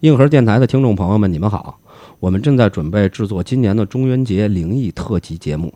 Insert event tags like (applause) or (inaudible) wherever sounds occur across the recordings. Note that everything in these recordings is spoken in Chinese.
硬核电台的听众朋友们，你们好！我们正在准备制作今年的中元节灵异特辑节目，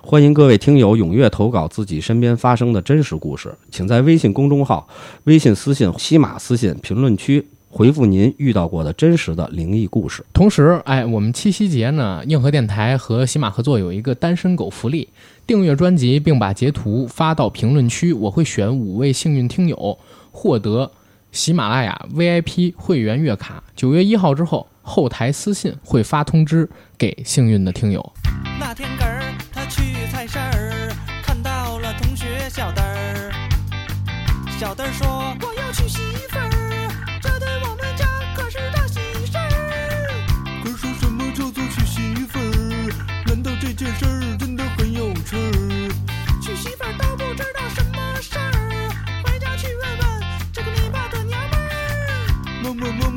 欢迎各位听友踊跃投稿自己身边发生的真实故事，请在微信公众号、微信私信、西马私信评论区回复您遇到过的真实的灵异故事。同时，哎，我们七夕节呢，硬核电台和喜马合作有一个单身狗福利，订阅专辑并把截图发到评论区，我会选五位幸运听友获得喜马拉雅 VIP 会员月卡。九月一号之后，后台私信会发通知给幸运的听友。那天个儿他去菜市儿，看到了同学小灯儿。小灯儿说：“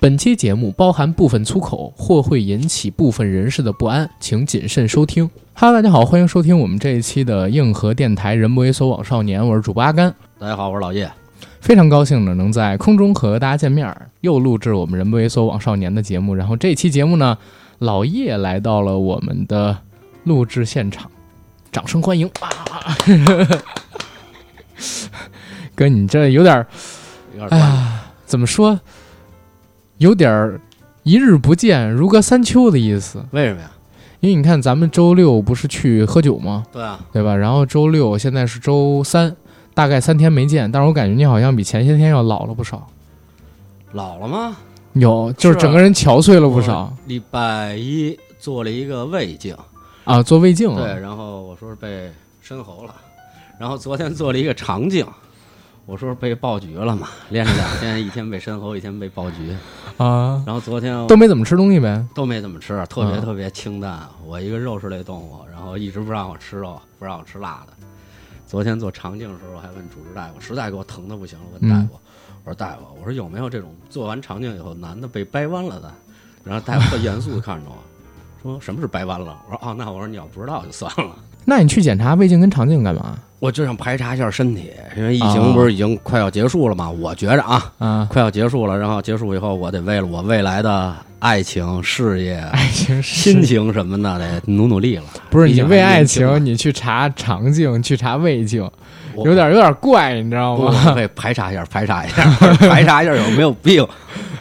本期节目包含部分粗口，或会引起部分人士的不安，请谨慎收听。Hello，大家好，欢迎收听我们这一期的硬核电台“人不猥琐枉少年”，我是主播阿甘。大家好，我是老叶。非常高兴呢，能在空中和大家见面儿，又录制我们“人不猥琐枉少年”的节目。然后这期节目呢，老叶来到了我们的录制现场，掌声欢迎啊！(laughs) 哥，你这有点儿，有点。哎呀，怎么说？有点儿一日不见如隔三秋的意思。为什么呀？因为你看，咱们周六不是去喝酒吗？对啊，对吧？然后周六现在是周三，大概三天没见，但是我感觉你好像比前些天要老了不少。老了吗？有，就是是整个人憔悴了不少礼拜一做了一个胃镜，啊，做胃镜对，然后我说是被深喉了，然后昨天做了一个肠镜，我说被爆菊了嘛，连着两天，一天被申猴，一天被爆菊，(laughs) 啊，然后昨天都没怎么吃东西呗。都没怎么吃，特别嗯特别清淡。我一个肉食类动物，然后一直不让我吃肉，不让我吃辣的。昨天做肠镜的时候，我还问主治大夫，实在给我疼的不行了，问大夫，我说大夫，我说有没有这种做完肠镜以后男的被掰弯了的？然后大夫特严肃的看着我，说什么是掰弯了？我说哦，那我说你要不知道就算了。那你去检查胃镜跟肠镜干嘛？我就想排查一下身体，因为疫情啊不是已经快要结束了嘛？我觉着啊，啊，快要结束了，然后结束以后，我得为了我未来的爱情、事业、爱情亲情什么的，得努努力了。不是你为爱情，你去查肠镜，去查胃镜，有点有点怪，你知道我吗？会排查一下，排查一下，(laughs) 排查一下有没有病。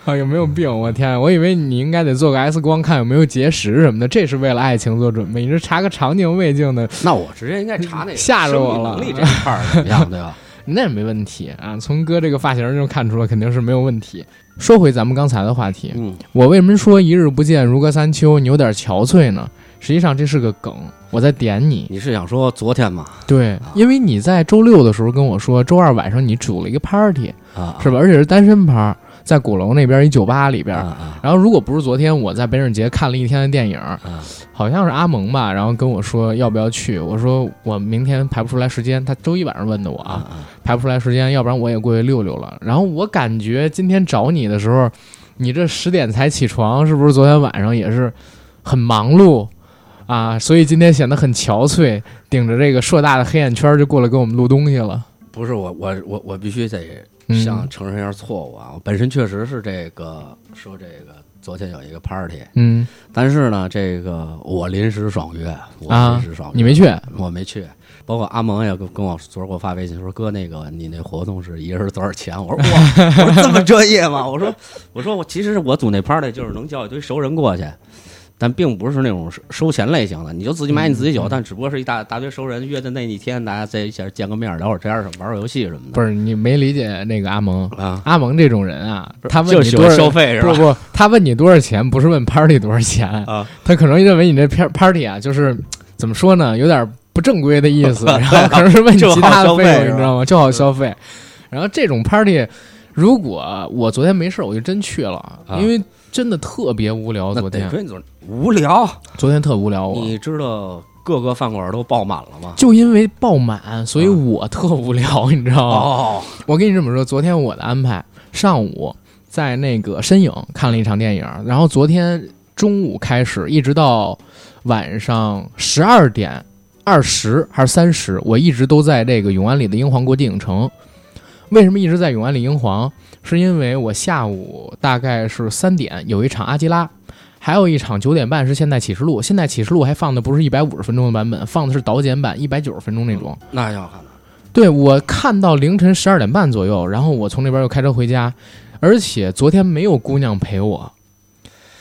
啊，(laughs) 有没有病？我天，我以为你应该得做个 X 光，看有没有结石什么的，这是为了爱情做准备。你是查个肠镜、胃镜的，(laughs) 那我直接应该查那个 (laughs) 吓着我了生理能力这一块儿怎么样，对吧？那也没问题啊。从哥这个发型就看出来，肯定是没有问题。说回咱们刚才的话题，嗯，我为什么说一日不见如隔三秋，你有点憔悴呢？实际上这是个梗，我在点你。你是想说昨天吗？对，因为你在周六的时候跟我说，周二晚上你组了一个 party，啊，是吧？而且是单身趴，在鼓楼那边一酒吧里边。然后，如果不是昨天我在北影节看了一天的电影，啊！好像是阿蒙吧，然后跟我说要不要去，我说我明天排不出来时间，他周一晚上问的我啊，啊排不出来时间，要不然我也过去溜溜了。然后我感觉今天找你的时候，你这十点才起床，是不是昨天晚上也是很忙碌啊？所以今天显得很憔悴，顶着这个硕大的黑眼圈就过来给我们录东西了。不是我我我我必须得嗯向承认一下错误啊！我本身确实是这个说这个昨天有一个 party，嗯但是呢，这个我临时爽约，我啊临时爽约，你没去？我没去。包括阿蒙也跟跟我昨儿给我发微信说：“哥，那个你那活动是一人多少钱？”我说：“ (laughs) 哇，我说这么专业吗？”我说：“我说我其实我组那 party 就是能叫一堆熟人过去，但并不是那种收收钱类型的，你就自己买你自己酒，但只不过是一大大堆熟人约的那一天，大家在一起见个面，聊会儿天儿，玩会儿游戏什么的。不是你没理解那个阿蒙，啊，阿蒙这种人啊，他问你多少消费是吧？不不，他问你多少钱，不是问 party 多少钱，啊，他可能认为你这片 party 啊，就是怎么说呢，有点不正规的意思，(laughs) 然后可能是问你其他的费你知道吗？就好消费。然后这种 party，如果我昨天没事儿，我就真去了，啊因为真的特别无聊。昨天无聊，昨天特无聊，你知道各个饭馆都爆满了吗？就因为爆满，所以啊我特无聊，你知道吗？哦，我跟你这么说，昨天我的安排，上午在那个身影看了一场电影，然后昨天中午开始，一直到晚上十二点二十还是三十，我一直都在这个永安里的英皇国际影城。为什么一直在永安里英皇？是因为我下午大概是三点有一场阿基拉，还有一场九点半是现代启示录。现代启示录还放的不是一百五十分钟的版本，放的是导剪版一百九十分钟那种。那要看对我看到凌晨十二点半左右，然后我从那边又开车回家，而且昨天没有姑娘陪我，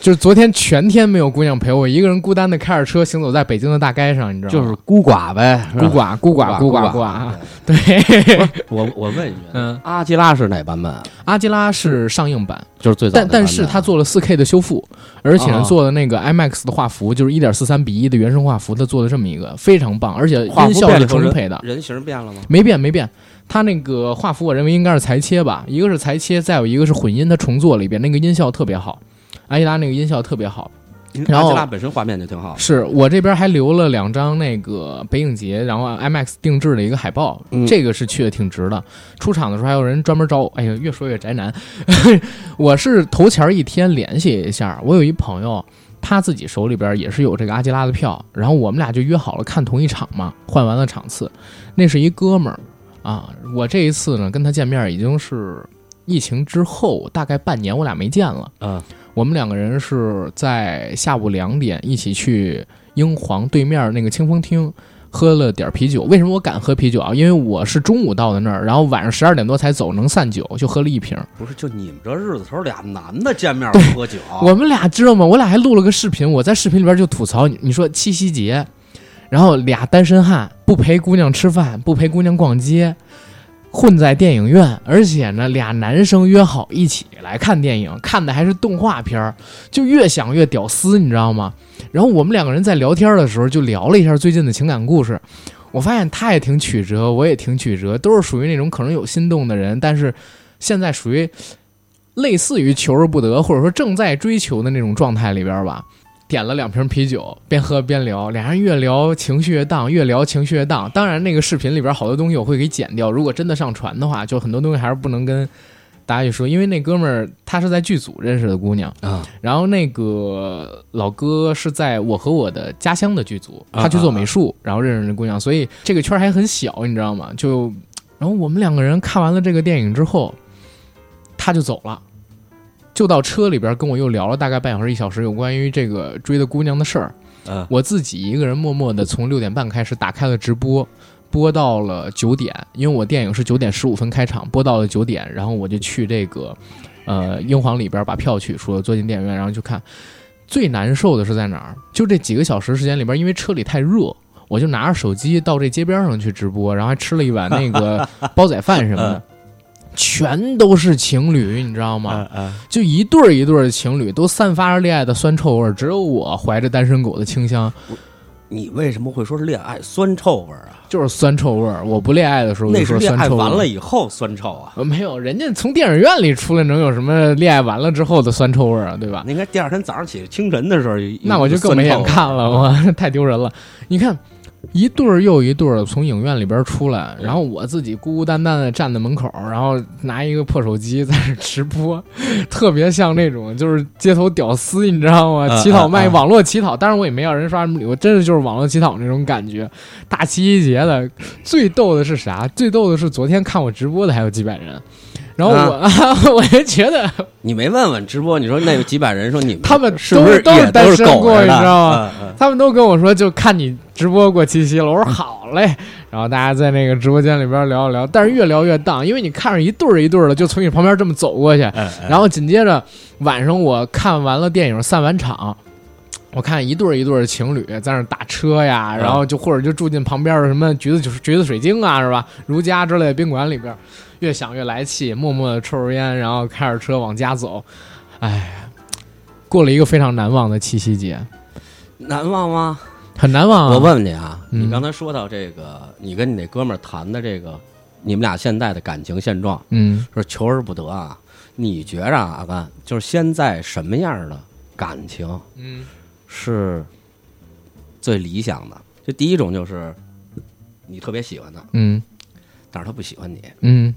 就是昨天全天没有姑娘陪我，一个人孤单的开着车行走在北京的大街上，你知道吗？就是孤寡呗，孤寡孤寡孤寡孤寡寡。对，我我问一句，嗯，阿基拉是哪版本？阿基拉是上映版，就是最早但但是他做了四 K 的修复，而且做的那个 IMAX 的画幅，就是一点四三比一的原生画幅，他做的这么一个非常棒，而且音效是充沛的。人形变了吗？没变没变，他那个画幅我认为应该是裁切吧，一个是裁切，再有一个是混音，他重做了一遍，那个音效特别好，阿依拉那个音效特别好。然后阿基拉本身画面就挺好，是我这边还留了两张那个北影节，然后 IMAX 定制的一个海报，嗯这个是去的挺值的。出场的时候还有人专门找我，哎呀，越说越宅男。(laughs) 我是头前一天联系一下，我有一朋友。他自己手里边也是有这个阿基拉的票，然后我们俩就约好了看同一场嘛，换完了场次。那是一哥们儿啊，我这一次呢跟他见面已经是疫情之后大概半年，我俩没见了。嗯，我们两个人是在下午两点一起去英皇对面那个清风厅喝了点啤酒。为什么我敢喝啤酒啊？因为我是中午到的那儿，然后晚上十二点多才走，能散酒，就喝了一瓶。不是，就你们这日子头，俩男的见面喝酒，我们俩知道吗？我俩还录了个视频，我在视频里边就吐槽你，你说七夕节，然后俩单身汉不陪姑娘吃饭，不陪姑娘逛街。混在电影院，而且呢，俩男生约好一起来看电影，看的还是动画片儿，就越想越屌丝，你知道吗？然后我们两个人在聊天的时候就聊了一下最近的情感故事，我发现他也挺曲折，我也挺曲折，都是属于那种可能有心动的人，但是现在属于类似于求而不得，或者说正在追求的那种状态里边吧。点了两瓶啤酒，边喝边聊，俩人越聊情绪越荡，越聊情绪越荡。当然，那个视频里边好多东西我会给剪掉，如果真的上传的话，就很多东西还是不能跟大家去说，因为那哥们儿他是在剧组认识的姑娘，啊，然后那个老哥是在我和我的家乡的剧组，啊他去做美术，然后认识那姑娘，所以这个圈儿还很小，你知道吗？就，然后我们两个人看完了这个电影之后，他就走了，就到车里边跟我又聊了大概半小时一小时有关于这个追的姑娘的事儿。嗯，我自己一个人默默的从六点半开始打开了直播，播到了九点，因为我电影是九点十五分开场，播到了九点，然后我就去这个呃英皇里边把票取出了，坐进电影院，然后去看。最难受的是在哪儿？就这几个小时时间里边，因为车里太热，我就拿着手机到这街边上去直播，然后还吃了一碗那个煲仔饭什么的，(laughs) 全都是情侣，你知道吗？嗯就一对儿一对儿的情侣，都散发着恋爱的酸臭味儿，只有我怀着单身狗的清香，你为什么会说是恋爱酸臭味儿啊？就是酸臭味儿。我不恋爱的时候那就是说恋爱。完了以后酸臭啊？呃没有，人家从电影院里出来能有什么恋爱完了之后的酸臭味儿啊，对吧？那应该第二天早上起清晨的时候，那我就更没眼看了，我 (laughs) 太丢人了。你看，一对儿又一对儿的从影院里边出来，然后我自己孤孤单单的站在门口，然后拿一个破手机在那直播，特别像那种就是街头屌丝，你知道吗？嗯乞讨卖网络乞讨，当然我也没要人刷什么礼物，真的就是网络乞讨那种感觉。大七夕节的，最逗的是啥？最逗的是昨天看我直播的还有几百人。然后我，(laughs) 我就觉得你没问问直播，你说那有几百人说你们他们是不是都都是都是单身过狗你知道吗？嗯嗯他们都跟我说，就看你直播过七夕了。我说好嘞，然后大家在那个直播间里边聊一聊，但是越聊越荡，因为你看着一对儿一对儿的就从你旁边这么走过去，然后紧接着晚上我看完了电影散完场，我看一对儿一对儿的情侣在那儿打车呀，嗯然后就或者就住进旁边的什么橘子就是橘子水晶啊，是吧？如家之类的宾馆里边，越想越来气，默默的抽着烟，然后开着车往家走。哎，过了一个非常难忘的七夕节，难忘吗？很难忘、啊。我问问你啊，嗯你刚才说到这个，你跟你那哥们儿谈的这个，你们俩现在的感情现状，嗯，说求而不得啊。你觉着啊，阿甘，就是现在什么样的感情嗯是最理想的？就第一种就是你特别喜欢他，嗯但是他不喜欢你，嗯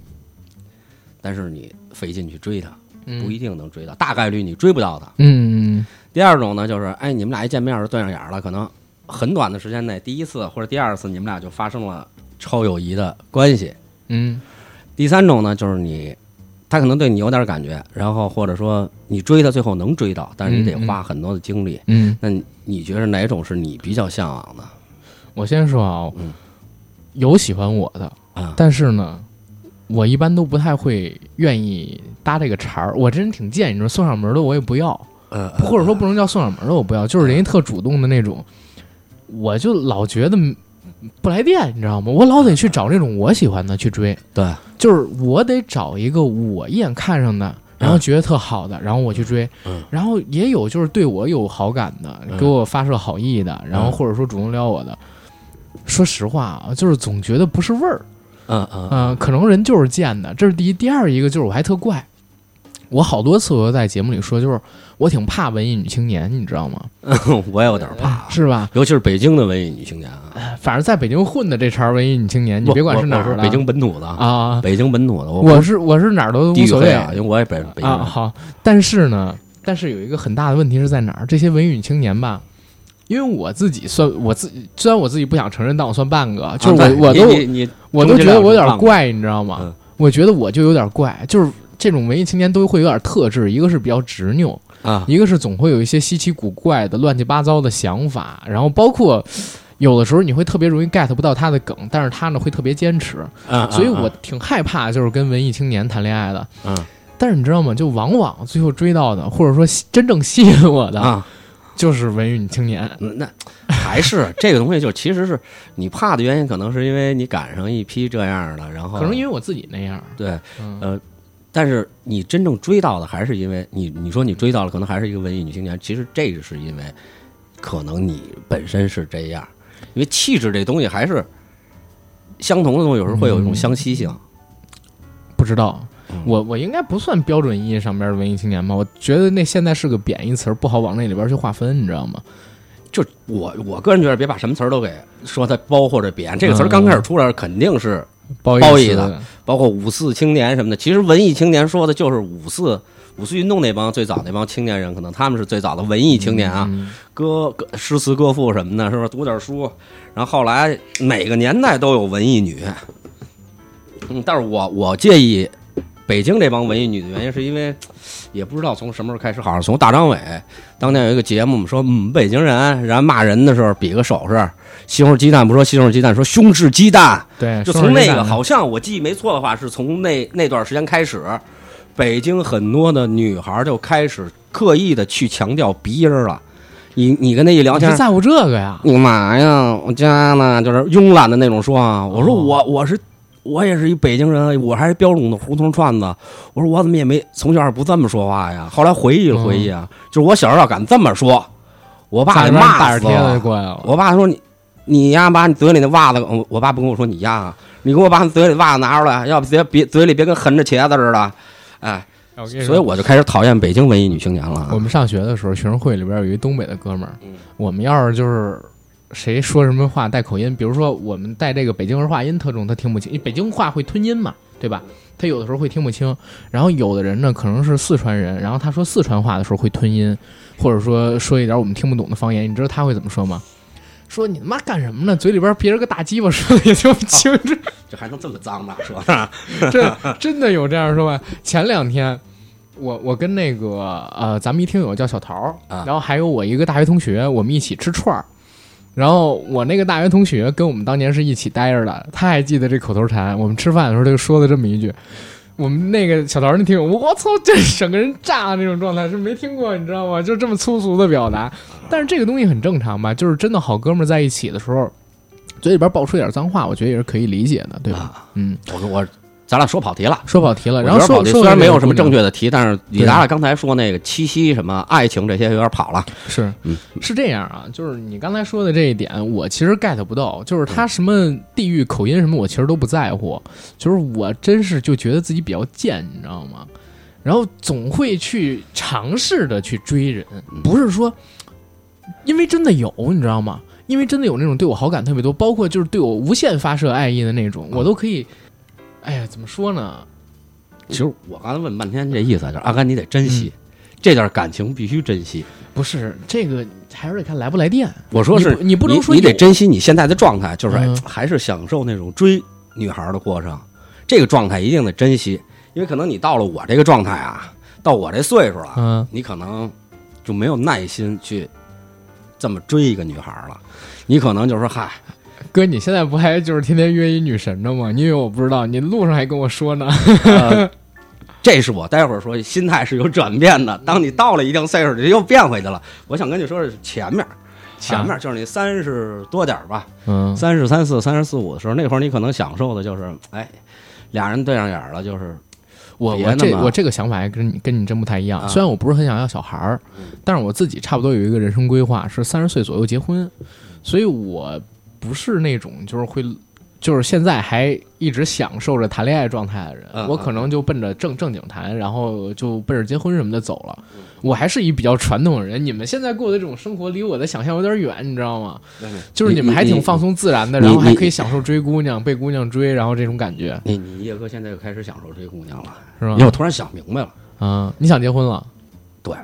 但是你费劲去追他，嗯，不一定能追到，大概率你追不到他。嗯第二种呢，就是哎，你们俩一见面就对上眼了，可能很短的时间内，第一次或者第二次，你们俩就发生了超友谊的关系。嗯第三种呢，就是你，他可能对你有点感觉，然后或者说你追他，最后能追到，但是你得花很多的精力。嗯，那你你觉得哪种是你比较向往的？我先说啊，嗯。有喜欢我的，啊，但是呢，我一般都不太会愿意搭这个茬儿。我这人挺贱，你知道，送上门的我也不要，呃，或者说不能叫送上门的我不要，就是人家特主动的那种，我就老觉得不来电，你知道吗？我老得去找那种我喜欢的去追，对，就是我得找一个我一眼看上的。然后觉得特好的，然后我去追，嗯然后也有就是对我有好感的，嗯给我发射好意的，然后或者说主动撩我的。说实话啊，就是总觉得不是味儿，嗯嗯嗯、可能人就是贱的，这是第一。第二一个就是我还特怪，我好多次我都在节目里说，就是我挺怕文艺女青年，你知道吗？嗯，(laughs) 我也有点怕，是吧？尤其是北京的文艺女青年啊，反正在北京混的这茬文艺女青年，你别管是哪儿的，北京本土的，啊，北京本土的，我我是我是哪儿都无所谓啊，因为我也北北京啊。好，但是呢，但是有一个很大的问题是在哪儿？这些文艺女青年吧。因为我自己算我自己，虽然我自己不想承认，但我算半个，就是啊我、我都我都觉得我有点怪，你知道吗？嗯我觉得我就有点怪，就是这种文艺青年都会有点特质，一个是比较执拗，啊，一个是总会有一些稀奇古怪的、乱七八糟的想法，然后包括有的时候你会特别容易 get 不到他的梗，但是他呢会特别坚持，啊所以我挺害怕就是跟文艺青年谈恋爱的。嗯。但是你知道吗？就往往最后追到的，或者说吸真正吸引我的，啊，就是文艺女青年。那那还是 (laughs) 这个东西，就其实是你怕的原因，可能是因为你赶上一批这样的，然后可能因为我自己那样，对，嗯，呃，但是你真正追到的，还是因为你你说你追到了，可能还是一个文艺女青年，其实这个是因为可能你本身是这样，因为气质这东西还是相同的东西，有时候会有一种相吸性。不知道嗯。我我应该不算标准意义上边的文艺青年吧？我觉得那现在是个贬义词儿，不好往那里边去划分，你知道吗？就我我个人觉得，别把什么词儿都给说它包或者贬。这个词儿刚开始出来，肯定是褒褒义的，包括五四青年什么的。其实文艺青年说的就是五四五四运动那帮最早那帮青年人，可能他们是最早的文艺青年啊。嗯歌歌诗词歌赋什么的，是不是读点书？然后后来每个年代都有文艺女，嗯，但是我我介意北京这帮文艺女的原因，是因为也不知道从什么时候开始，好像从大张伟当年有一个节目，我们说嗯北京人，然后骂人的时候比个手势，西红柿鸡蛋不说西红柿鸡蛋，说胸是鸡蛋，对，就从那个好像我记忆没错的话，是从那那段时间开始，北京很多的女孩就开始刻意的去强调鼻音了。你你跟他一聊天你，在乎这个呀？你嘛呀？我家呢就是慵懒的那种说啊。我说哦我我是我也是一北京人，我还是标准的胡同串子。我说我怎么也没从小也不这么说话呀。后来回忆了回忆啊，就是我小时候要敢这么说，我爸得骂死我。了。我爸说你你呀，把你嘴里那袜子，我我爸不跟我说你呀，啊你给我把你嘴里袜子拿出来，要不别别嘴里别跟横着茄子似的。哎，所以我就开始讨厌北京文艺女青年了。我们上学的时候，学生会里边有一东北的哥们儿嗯，我们要是就是谁说什么话带口音，比如说我们带这个北京儿化音特重，他听不清，因为北京话会吞音嘛，对吧？他有的时候会听不清。然后有的人呢，可能是四川人，然后他说四川话的时候会吞音，或者说说一点我们听不懂的方言，你知道他会怎么说吗？说你他妈干什么呢？嘴里边憋着个大鸡巴，说的也听不清，这这还能这么脏呢？说是这真的有这样说吗。前两天，我我跟那个呃，咱们一听友叫小桃然后还有我一个大学同学，我们一起吃串儿。然后我那个大学同学跟我们当年是一起待着的，他还记得这口头禅。我们吃饭的时候，他就说了这么一句：“我们那个小桃儿那听，我操，这整个人炸那种状态是没听过，你知道吗？就这么粗俗的表达，但是这个东西很正常吧？就是真的好哥们在一起的时候，嘴里边爆出点脏话，我觉得也是可以理解的，对吧？嗯，我我咱俩说跑题了。说跑题了，然后说虽然没有什么正确，的题，但是李对达达刚才说那个七夕什么爱情这些有点跑了。是嗯是这样啊，就是你刚才说的这一点，我其实 get 不到，就是他什么地域口音什么，我其实都不在乎，就是我真是就觉得自己比较贱，你知道吗？然后总会去尝试的去追人，不是说因为真的有，你知道吗？因为真的有那种对我好感特别多，包括就是对我无限发射爱意的那种，我都可以。哎呀，怎么说呢？其实我刚才问半天这意思，就是阿甘你得珍嗯惜，这段感情必须珍惜。不是这个，还是得看来不来电。我说是你不能说你得珍惜你现在的状态，就是、还是享受那种追女孩的过程，这个状态一定得珍惜，因为可能你到了我这个状态啊，到我这岁数了，嗯，你可能就没有耐心去这么追一个女孩了，你可能就说嗨，(laughs) 哥，你现在不还就是天天约一女神呢吗？你以为我不知道？你路上还跟我说呢。(laughs) 呃，这是我待会儿说心态是有转变的。当你到了一定岁数，就又变回去了。我想跟你说是前面，前面就是你三十多点儿吧，嗯，三十三四、三十四五的时候，那会儿你可能享受的就是，哎，俩人对上眼儿了，就是我我这我这个想法还跟你跟你真不太一样。啊虽然我不是很想要小孩儿，但是我自己差不多有一个人生规划，是三十岁左右结婚，所以我不是那种就是会。就是现在还一直享受着谈恋爱状态的人，嗯我可能就奔着正正经谈，然后就奔着结婚什么的走了。我还是一比较传统的人，你们现在过的这种生活离我的想象有点远，你知道吗？就是你们还挺放松自然的，然后还可以享受追姑娘、被姑娘追，然后这种感觉你你叶哥现在又开始享受追姑娘了，是吧因为？我突然想明白了，啊，你想结婚了？对，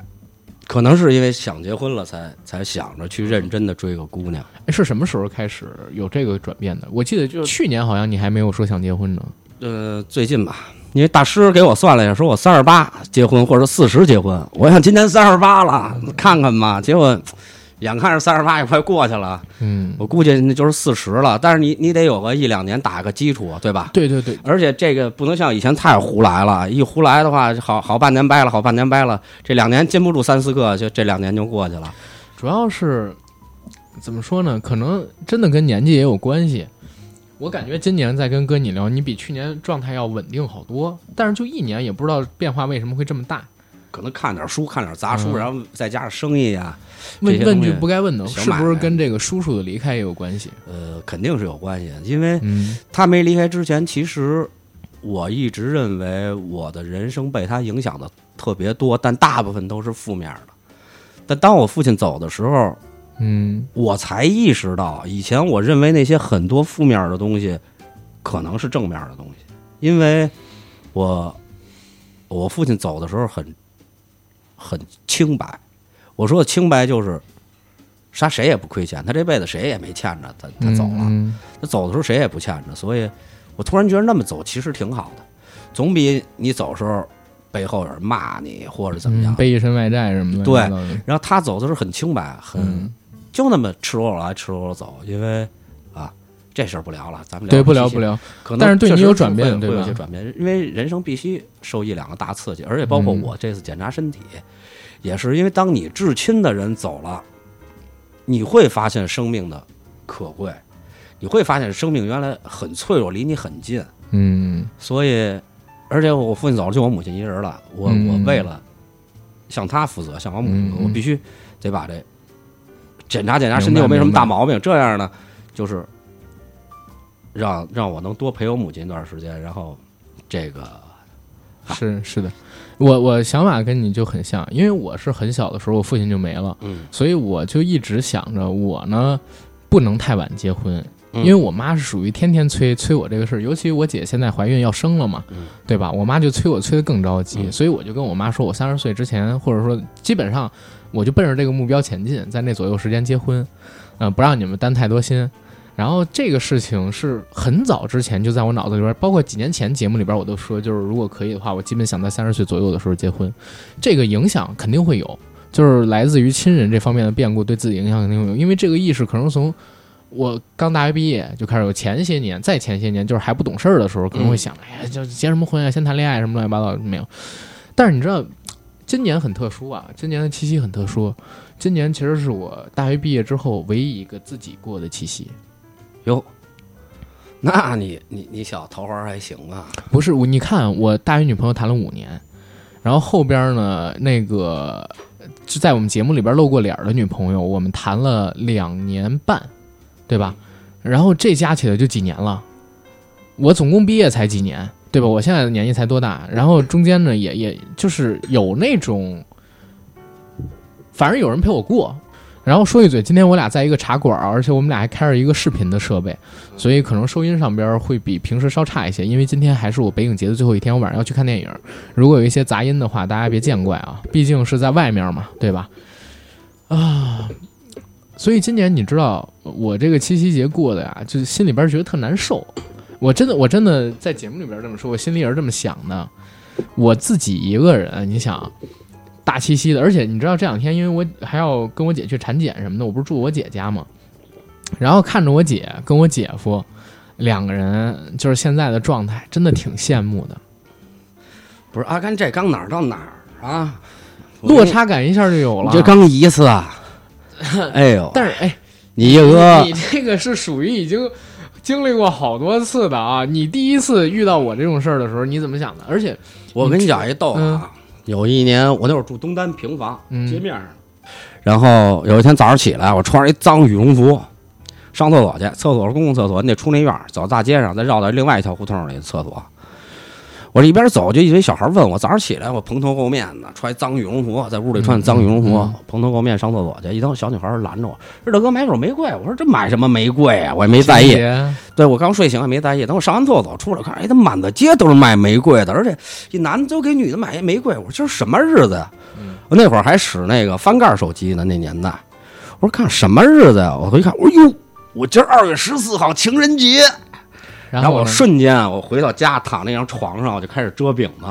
可能是因为想结婚了才才想着去认真的追个姑娘。哎是什么时候开始有这个转变的？我记得就去年好像你还没有说想结婚呢。呃，最近吧，因为大师给我算了一下，说我三十八结婚或者四十结婚，我想今年三十八了，看看吧。结果眼看着三十八也快过去了，嗯，我估计那就是四十了。但是你你得有个一两年打个基础，对吧？对对对，而且这个不能像以前太胡来了，一胡来的话，好好半年掰了，好半年掰了，这两年禁不住三四个，就这两年就过去了。主要是怎么说呢？可能真的跟年纪也有关系。我感觉今年在跟哥你聊，你比去年状态要稳定好多，但是就一年也不知道变化为什么会这么大。可能看点书，看点杂书，嗯然后再加上生意啊，问问句不该问的，是不是跟这个叔叔的离开也有关系？呃，肯定是有关系的。因为嗯他没离开之前，其实我一直认为我的人生被他影响的特别多，但大部分都是负面的。但当我父亲走的时候，嗯我才意识到，以前我认为那些很多负面的东西，可能是正面的东西，因为我我父亲走的时候很很清白。我说的清白就是，杀谁也不亏欠，他这辈子谁也没欠着，他他走了。嗯他走的时候谁也不欠着，所以我突然觉得那么走其实挺好的，总比你走的时候背后有人骂你或者怎么样。嗯背一身外债什么的。对然后他走的时候很清白，很、嗯就那么赤裸裸来赤裸裸走，因为啊这事儿不聊了，咱们对，不聊不。聊。可能但是对你有转变会会有对吧些转变，因为人生必须受一两个大刺激，而且包括嗯我这次检查身体，也是因为当你至亲的人走了，你会发现生命的可贵，你会发现生命原来很脆弱，离你很近。嗯所以，而且我父亲走了，就我母亲一人了。我、嗯我为了向他负责，向我母亲，我必须得把这检查检查身体有没有什么大毛病。这样呢，就是让让我能多陪我母亲一段时间，然后这个是是的，我我想法跟你就很像，因为我是很小的时候我父亲就没了，嗯所以我就一直想着我呢不能太晚结婚，嗯因为我妈是属于天天催催我这个事儿，尤其我姐现在怀孕要生了嘛，嗯对吧？我妈就催我催得更着急，嗯所以我就跟我妈说，我三十岁之前，或者说基本上我就奔着这个目标前进，在那左右时间结婚，呃，不让你们担太多心。然后这个事情是很早之前就在我脑子里边，包括几年前节目里边我都说，就是如果可以的话，我基本想在三十岁左右的时候结婚。这个影响肯定会有，就是来自于亲人这方面的变故对自己影响肯定会有，因为这个意识可能从我刚大学毕业就开始有前些年，再前些年就是还不懂事儿的时候，可能会想，哎呀，就结什么婚啊，先谈恋爱什么乱七八糟没有。但是你知道，今年很特殊啊，今年的七夕很特殊，今年其实是我大学毕业之后唯一一个自己过的七夕。哟，那你你你小桃花还行啊？不是我，你看我大学女朋友谈了五年，然后后边呢，那个就在我们节目里边露过脸的女朋友，我们谈了两年半，对吧？然后这加起来就几年了，我总共毕业才几年，对吧？我现在的年纪才多大？然后中间呢，也也就是有那种，反正有人陪我过。然后说一嘴，今天我俩在一个茶馆儿，而且我们俩还开着一个视频的设备，所以可能收音上边会比平时稍差一些。因为今天还是我北影节的最后一天，我晚上要去看电影。如果有一些杂音的话，大家别见怪啊，毕竟是在外面嘛，对吧？啊，所以今年你知道我这个七夕节过的呀，就是心里边觉得特难受。我真的，我真的在节目里边这么说，我心里也是这么想的。我自己一个人，你想。大七夕的，而且你知道这两天，因为我还要跟我姐去产检什么的，我不是住我姐家吗？然后看着我姐跟我姐夫两个人，就是现在的状态，真的挺羡慕的。不是阿甘，这刚哪儿到哪儿啊？落差感一下就有了。这刚一次啊！(laughs) 哎呦，但是哎，你一哥你这个是属于已经经历过好多次的啊！你第一次遇到我这种事儿的时候，你怎么想的？而且我跟你讲一逗啊。有一年，我那会儿住东单平房街面上，然后有一天早上起来，我穿着一脏羽绒服上厕所去，厕所是公共厕所，你得出那院走大街上，再绕到另外一条胡同里厕所。我这一边走，就一堆小孩问我，早上起来我蓬头垢面的，穿脏羽绒服，在屋里穿脏羽绒服，蓬头垢面上厕所去。一等小女孩拦着我，说：“大哥，买朵玫瑰。”我说：“这买什么玫瑰啊？我也没在意。”对我刚睡醒也没在意。等我上完厕所出来看，哎，他满大街都是卖玫瑰的，而且一男的都给女的买一玫瑰。我说：“这是什么日子呀？”我那会儿还使那个翻盖手机呢，那年代。我说：“看什么日子呀？”我回一看，我说：“哟，我今儿二月十四号情人节。”然后我瞬间啊，我回到家躺那张床上，我就开始遮饼子。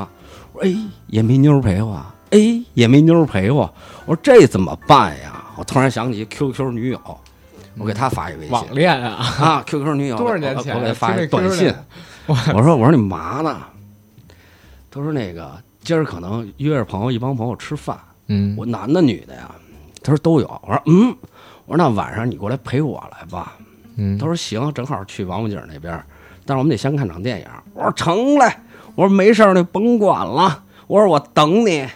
我说：“哎，也没妞陪我，哎，也没妞陪我。”我说：“这怎么办呀？”我突然想起 QQ 女友，我给他发一微信。网恋啊啊！QQ 女友多少年前？我给他发一短信。我说：“我说你嘛呢？”他说：“那个今儿可能约着朋友一帮朋友吃饭。”嗯，我男的女的呀？他说都有。我说：“嗯。”我说：“那晚上你过来陪我来吧。”嗯，他说：“行，正好去王府井那边。”但是我们得先看场电影。我说成嘞，我说没事儿，你甭管了。我说我等你。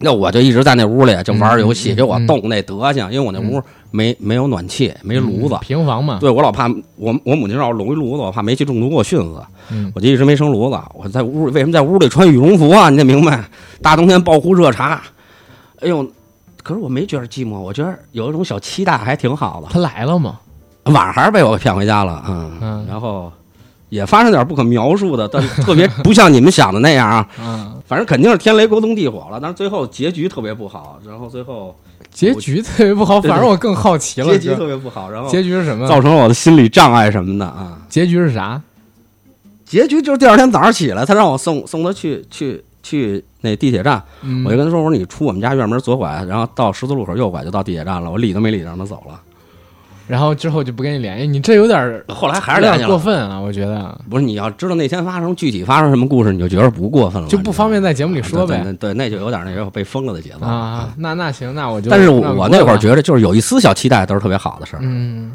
那我就一直在那屋里就玩游戏，给我冻那德行，因为我那屋没没有暖气，没炉子，平房嘛。对我老怕我我母亲让我拢一炉子，我怕煤气中毒给我熏死。嗯，我就一直没生炉子。我在屋里为什么在屋里穿羽绒服啊？你得明白，大冬天抱壶热茶。哎呦，可是我没觉得寂寞，我觉得有一种小期待，还挺好的。他来了吗？晚上还是被我骗回家了。嗯嗯，然后。也发生点不可描述的，但特别不像你们想的那样啊。(laughs) 嗯，反正肯定是天雷勾动地火了，但是最后结局特别不好。然后最后结局特别不好，(laughs) 反正我更好奇了。结局特别不好，然后结局是什么？造成了我的心理障碍什么的啊？结局是啥？结局就是第二天早上起来，他让我送送他去去去那地铁站，我就跟他说：“我说你出我们家院门左拐，然后到十字路口右拐就到地铁站了。”我理都没理，让他走了。然后之后就不跟你联系，你这有点后来还是有点过分啊！我觉得不是，你要知道那天发生具体发生什么故事，你就觉得不过分了，就不方便在节目里说呗。对，那就有点那个被封了的节奏啊。那那行，那我就。但是我那会儿觉得，就是有一丝小期待，都是特别好的事儿。嗯，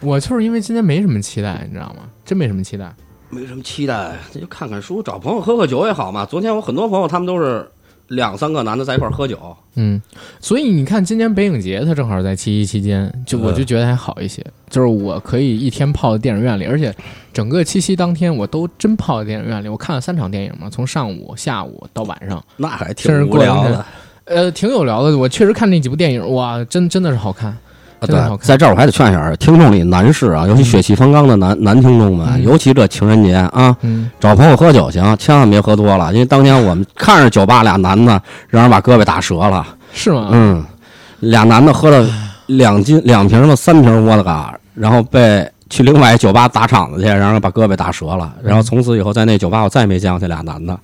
我就是因为今天没什么期待，你知道吗？真没什么期待，没什么期待，那就看看书，找朋友喝喝酒也好嘛。昨天我很多朋友，他们都是。两三个男的在一块喝酒，嗯，所以你看，今年北影节它正好在七夕期间，就我就觉得还好一些，就是我可以一天泡在电影院里，而且整个七夕当天我都真泡在电影院里，我看了三场电影嘛，从上午、下午到晚上，那还挺无聊的，呃，挺有聊的。我确实看那几部电影，哇，真真的是好看。对，在这儿我还得劝一下听众里男士啊，尤其血气方刚的男男听众们，尤其这情人节啊，找朋友喝酒行，千万别喝多了，因为当年我们 (laughs) 看着酒吧俩男的让人把胳膊打折了，(laughs) 是吗？嗯，俩男的喝了两斤两瓶的三瓶沃德嘎，然后被去另外一酒吧砸场子去，然后把胳膊打折了，然后从此以后在那酒吧我再也没见过这俩男的。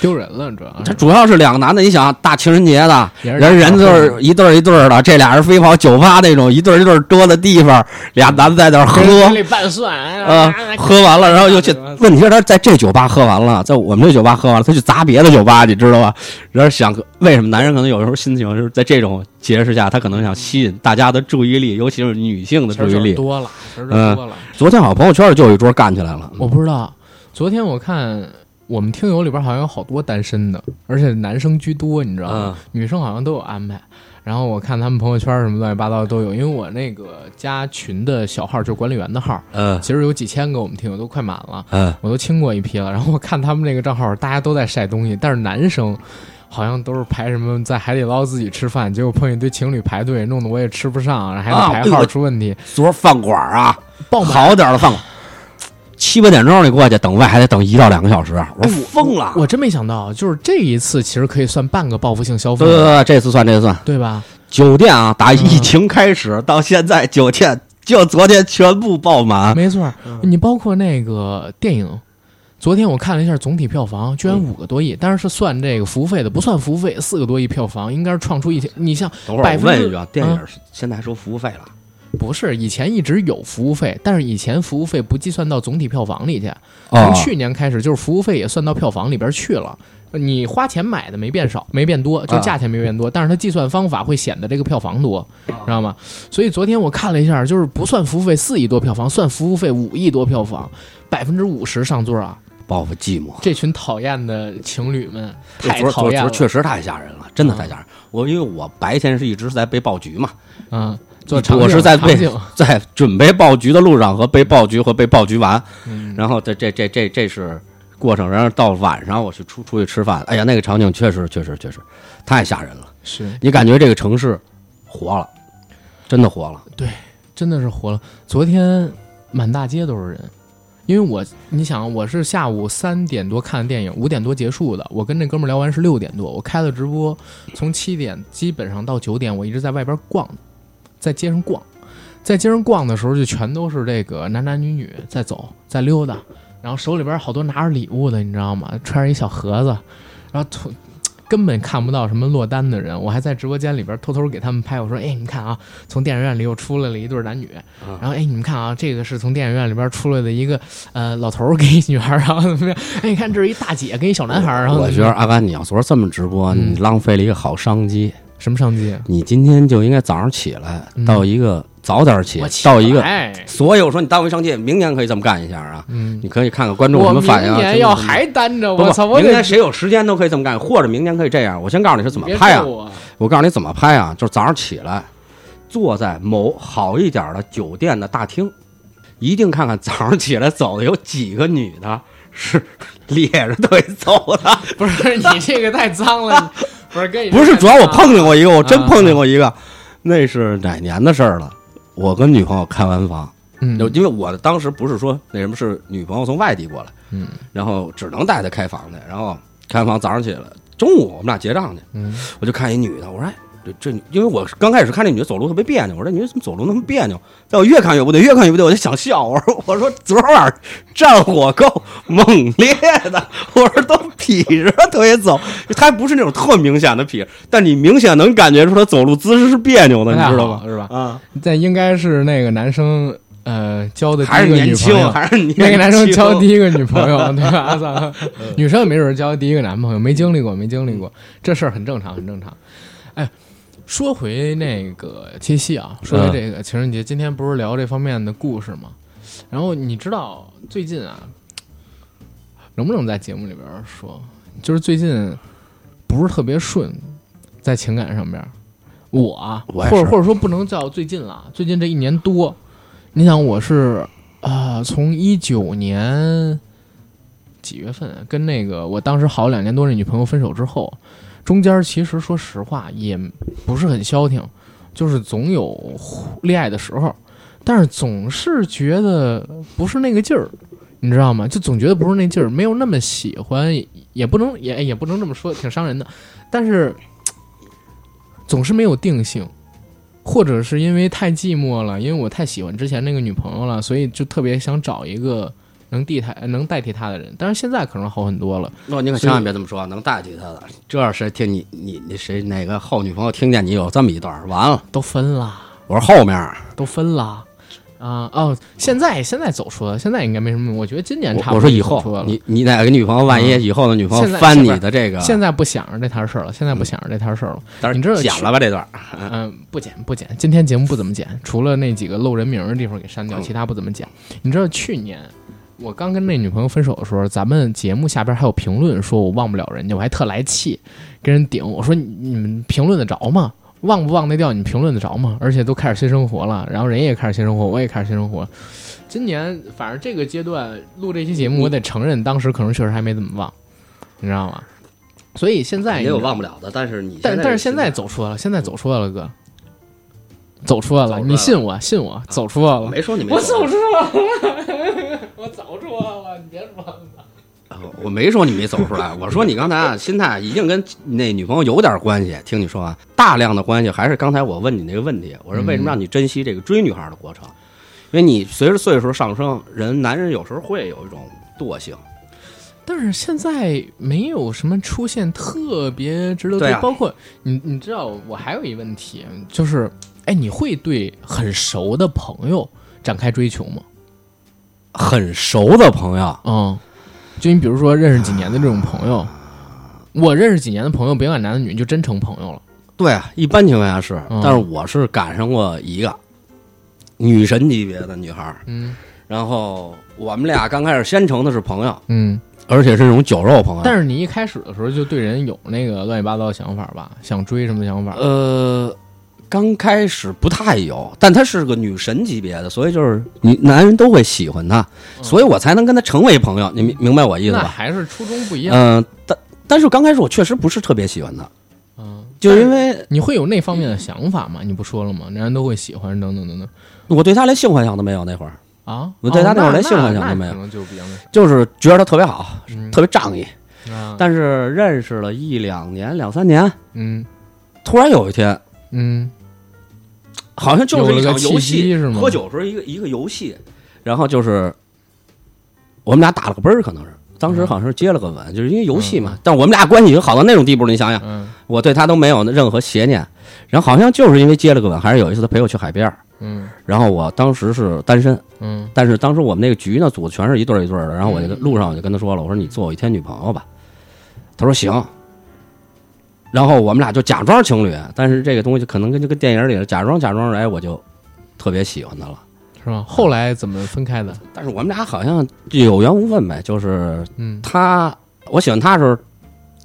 丢人了，主要是这主要是两个男的，你想大情人节的，人人就是一对儿一对儿的，这俩人非跑酒吧那种一对儿一对儿多的地方，俩男的在那儿喝，跟里拌蒜啊，喝完了，然后又去。问题是，他在这酒吧喝完了，在我们这酒吧喝完了，他去砸别的酒吧，你知道吧？然后想，为什么男人可能有时候心情就是在这种节日下，他可能想吸引大家的注意力，尤其是女性的注意力。多了，其实多了。昨天好像朋友圈就有一桌干起来了，我不知道。昨天我看我们听友里边好像有好多单身的，而且男生居多，你知道吗？女生好像都有安排。然后我看他们朋友圈什么乱七八糟都有，因为我那个加群的小号就是管理员的号，嗯，其实有几千个我们听友都快满了，嗯，我都清过一批了。然后我看他们那个账号，大家都在晒东西，但是男生好像都是排什么在海底捞自己吃饭，结果碰一堆情侣排队，弄得我也吃不上，然后还得排号出问题。昨儿饭馆啊，爆好点的饭馆。七八点钟你过去等位还得等一到两个小时，我疯了！我真没想到，就是这一次其实可以算半个报复性消费。对对对，这次算这次算，对吧？酒店啊，打疫情开始到现在，酒店就昨天全部爆满。没错，你包括那个电影，昨天我看了一下总体票房，居然五个多亿，但是是算这个服务费的，不算服务费，四个多亿票房应该是创出一天。你像，等会儿我问一句啊，电影现在收服务费了？不是，以前一直有服务费，但是以前服务费不计算到总体票房里去。从去年开始，就是服务费也算到票房里边去了。你花钱买的没变少，没变多，就价钱没变多，但是它计算方法会显得这个票房多，知道吗？所以昨天我看了一下，就是不算服务费四亿多票房，算服务费五亿多票房，百分之五十上座啊！报复寂寞，这群讨厌的情侣们太讨厌了，确实太吓人了，真的太吓人。我因为我白天是一直在被爆菊嘛，嗯。我是在被 (laughs) 在准备爆菊的路上和被爆菊和被爆菊完，然后这这这这这是过程。然后到晚上我去出出去吃饭，哎呀，那个场景确实确实确实太吓人了。是你感觉这个城市活了，真的活了。对，真的是活了。昨天满大街都是人，因为我你想，我是下午三点多看的电影，五点多结束的。我跟那哥们聊完是六点多，我开了直播，从七点基本上到九点，我一直在外边逛。在街上逛，在街上逛的时候，就全都是这个男男女女在走，在溜达，然后手里边好多拿着礼物的，你知道吗？揣着一小盒子，然后根本看不到什么落单的人。我还在直播间里边偷偷给他们拍，我说：“哎，你看啊，从电影院里又出来了一对男女。(laughs) 然后，哎，你们看啊，这个是从电影院里边出来的一个呃老头给一女孩，然后怎么样？哎，你看这是一大姐跟一小男孩。然后我觉得阿甘，你要昨儿这么直播，你浪费了一个好商机。”什么商机？你今天就应该早上起来到一个早点起，到一个。所以我说你单位商机，明年可以这么干一下啊。嗯，你可以看看观众什么反应。明年要还单着，我操！明年谁有时间都可以这么干，或者明年可以这样。我先告诉你是怎么拍啊。我告诉你怎么拍啊，就是早上起来，坐在某好一点的酒店的大厅，一定看看早上起来走的有几个女的是 (laughs) 咧着腿走的。(laughs) 不是你这个太脏了。不是跟不是，主要我碰见过一个，我真碰见过一个，那是哪年的事儿了？我跟女朋友开完房，嗯，因为我当时不是说那什么，是女朋友从外地过来，嗯，然后只能带她开房去，然后开完房早上起来，中午我们俩结账去，嗯，我就看一女的，我说哎。这，因为我刚开始看这女的走路特别别扭，我说这女的怎么走路那么别扭？但我越看越不对，越看越不对，我就想笑。我说，我说昨晚战火够猛烈的，我说都劈着腿走，他不是那种特明显的劈，但你明显能感觉出他走路姿势是别扭的，你知道吗？是吧？啊，但应该是那个男生呃交的还是年轻，还是那个男生交第一个女朋友，(laughs) 对吧？女生也没准交第一个男朋友，没经历过，没经历过，这事儿很正常，很正常。哎。说回那个七夕啊，说回这个情人节，今天不是聊这方面的故事吗？然后你知道最近啊，能不能在节目里边说，就是最近不是特别顺，在情感上边，我啊，或者或者说不能叫最近了，最近这一年多，你想我是啊，从一九年几月份跟那个我当时好两年多的女朋友分手之后。中间其实说实话也不是很消停，就是总有恋爱的时候，但是总是觉得不是那个劲儿，你知道吗？就总觉得不是那劲儿，没有那么喜欢，也不能也也不能这么说，挺伤人的。但是总是没有定性，或者是因为太寂寞了，因为我太喜欢之前那个女朋友了，所以就特别想找一个能替他能代替他的人。但是现在可能好很多了。那你可千万别这么说，能代替他的，这要谁听你你你谁哪个后女朋友听见你有这么一段儿，完了，都分了，我说后面都分了。啊哦，现在现在走出了，现在应该没什么。我觉得今年差不多我我说以后。你你哪个女朋友万一以后的女朋友翻你的这个，现在不想着这摊事儿了，现在不想着这摊事儿了。但是你知道剪了吧这段？(laughs) 嗯，不剪不剪，今天节目不怎么剪，除了那几个露人名的地方给删掉，嗯其他不怎么剪。你知道去年我刚跟那女朋友分手的时候，咱们节目下边还有评论说我忘不了人家，我还特来气，跟人顶我说你你们评论得着吗？忘不忘得掉？你们评论得着吗？而且都开始新生活了，然后人也开始新生活，我也开始新生活。今年反正这个阶段录这期节目，我得承认当时可能确实还没怎么忘，你知道吗？所以现在也有忘不了的，但是你但但是现在在走出来了，现在走出来了，哥，走出来了，来了你信我，信我，走出来了，没说你没我走走出来了，(laughs) 我走出来了，你别说了，我没说你没走出来，(laughs) 我说你刚才啊心态一定跟那女朋友有点关系。听你说啊，大量的关系还是刚才我问你那个问题，我说为什么让你珍惜这个追女孩的过程？因为你随着岁数上升，人男人有时候会有一种惰性。但是现在没有什么出现特别值得对啊包括你，你知道我还有一问题，就是，哎，你会对很熟的朋友展开追求吗？很熟的朋友，嗯，就你比如说认识几年的这种朋友，我认识几年的朋友，别管男的女，就真成朋友了。对啊，一般情况下是，嗯但是我是赶上过一个女神级别的女孩儿，嗯然后我们俩刚开始先成的是朋友，嗯。而且是那种酒肉朋友。但是你一开始的时候就对人有那个乱七八糟的想法吧？想追什么想法？呃，刚开始不太有，但她是个女神级别的，所以就是你男人都会喜欢她，所以我才能跟她成为朋友。你明明白我意思吧？还是初衷不一样。嗯、但但是刚开始我确实不是特别喜欢她，嗯，就因为你会有那方面的想法吗？你不说了吗？男人都会喜欢等等等等我对她连性幻想都没有那会儿，啊！我对他哦那会儿连性幻想都没有就是觉得她特别好，嗯特别仗义。啊，但是认识了一两年、两三年，嗯突然有一天，嗯好像就是一场游戏是吗？喝酒时候一个一个游戏，然后就是我们俩打了个啵儿，可能是。当时好像是接了个吻，就是因为游戏嘛。嗯。但我们俩关系已经好到那种地步了，你想想，嗯。我对他都没有任何邪念，然后好像就是因为接了个吻，还是有一次他陪我去海边儿，嗯。然后我当时是单身，嗯。但是当时我们那个局呢组的全是一对儿一对儿的，然后我就嗯。路上我就跟他说了，我说你做我一天女朋友吧，他说行。然后我们俩就假装情侣，但是这个东西可能跟就跟电影里的假装假装，哎，我就特别喜欢他了。是吧？后来怎么分开的？但是我们俩好像有缘无分呗，就是嗯，他我喜欢他的时候，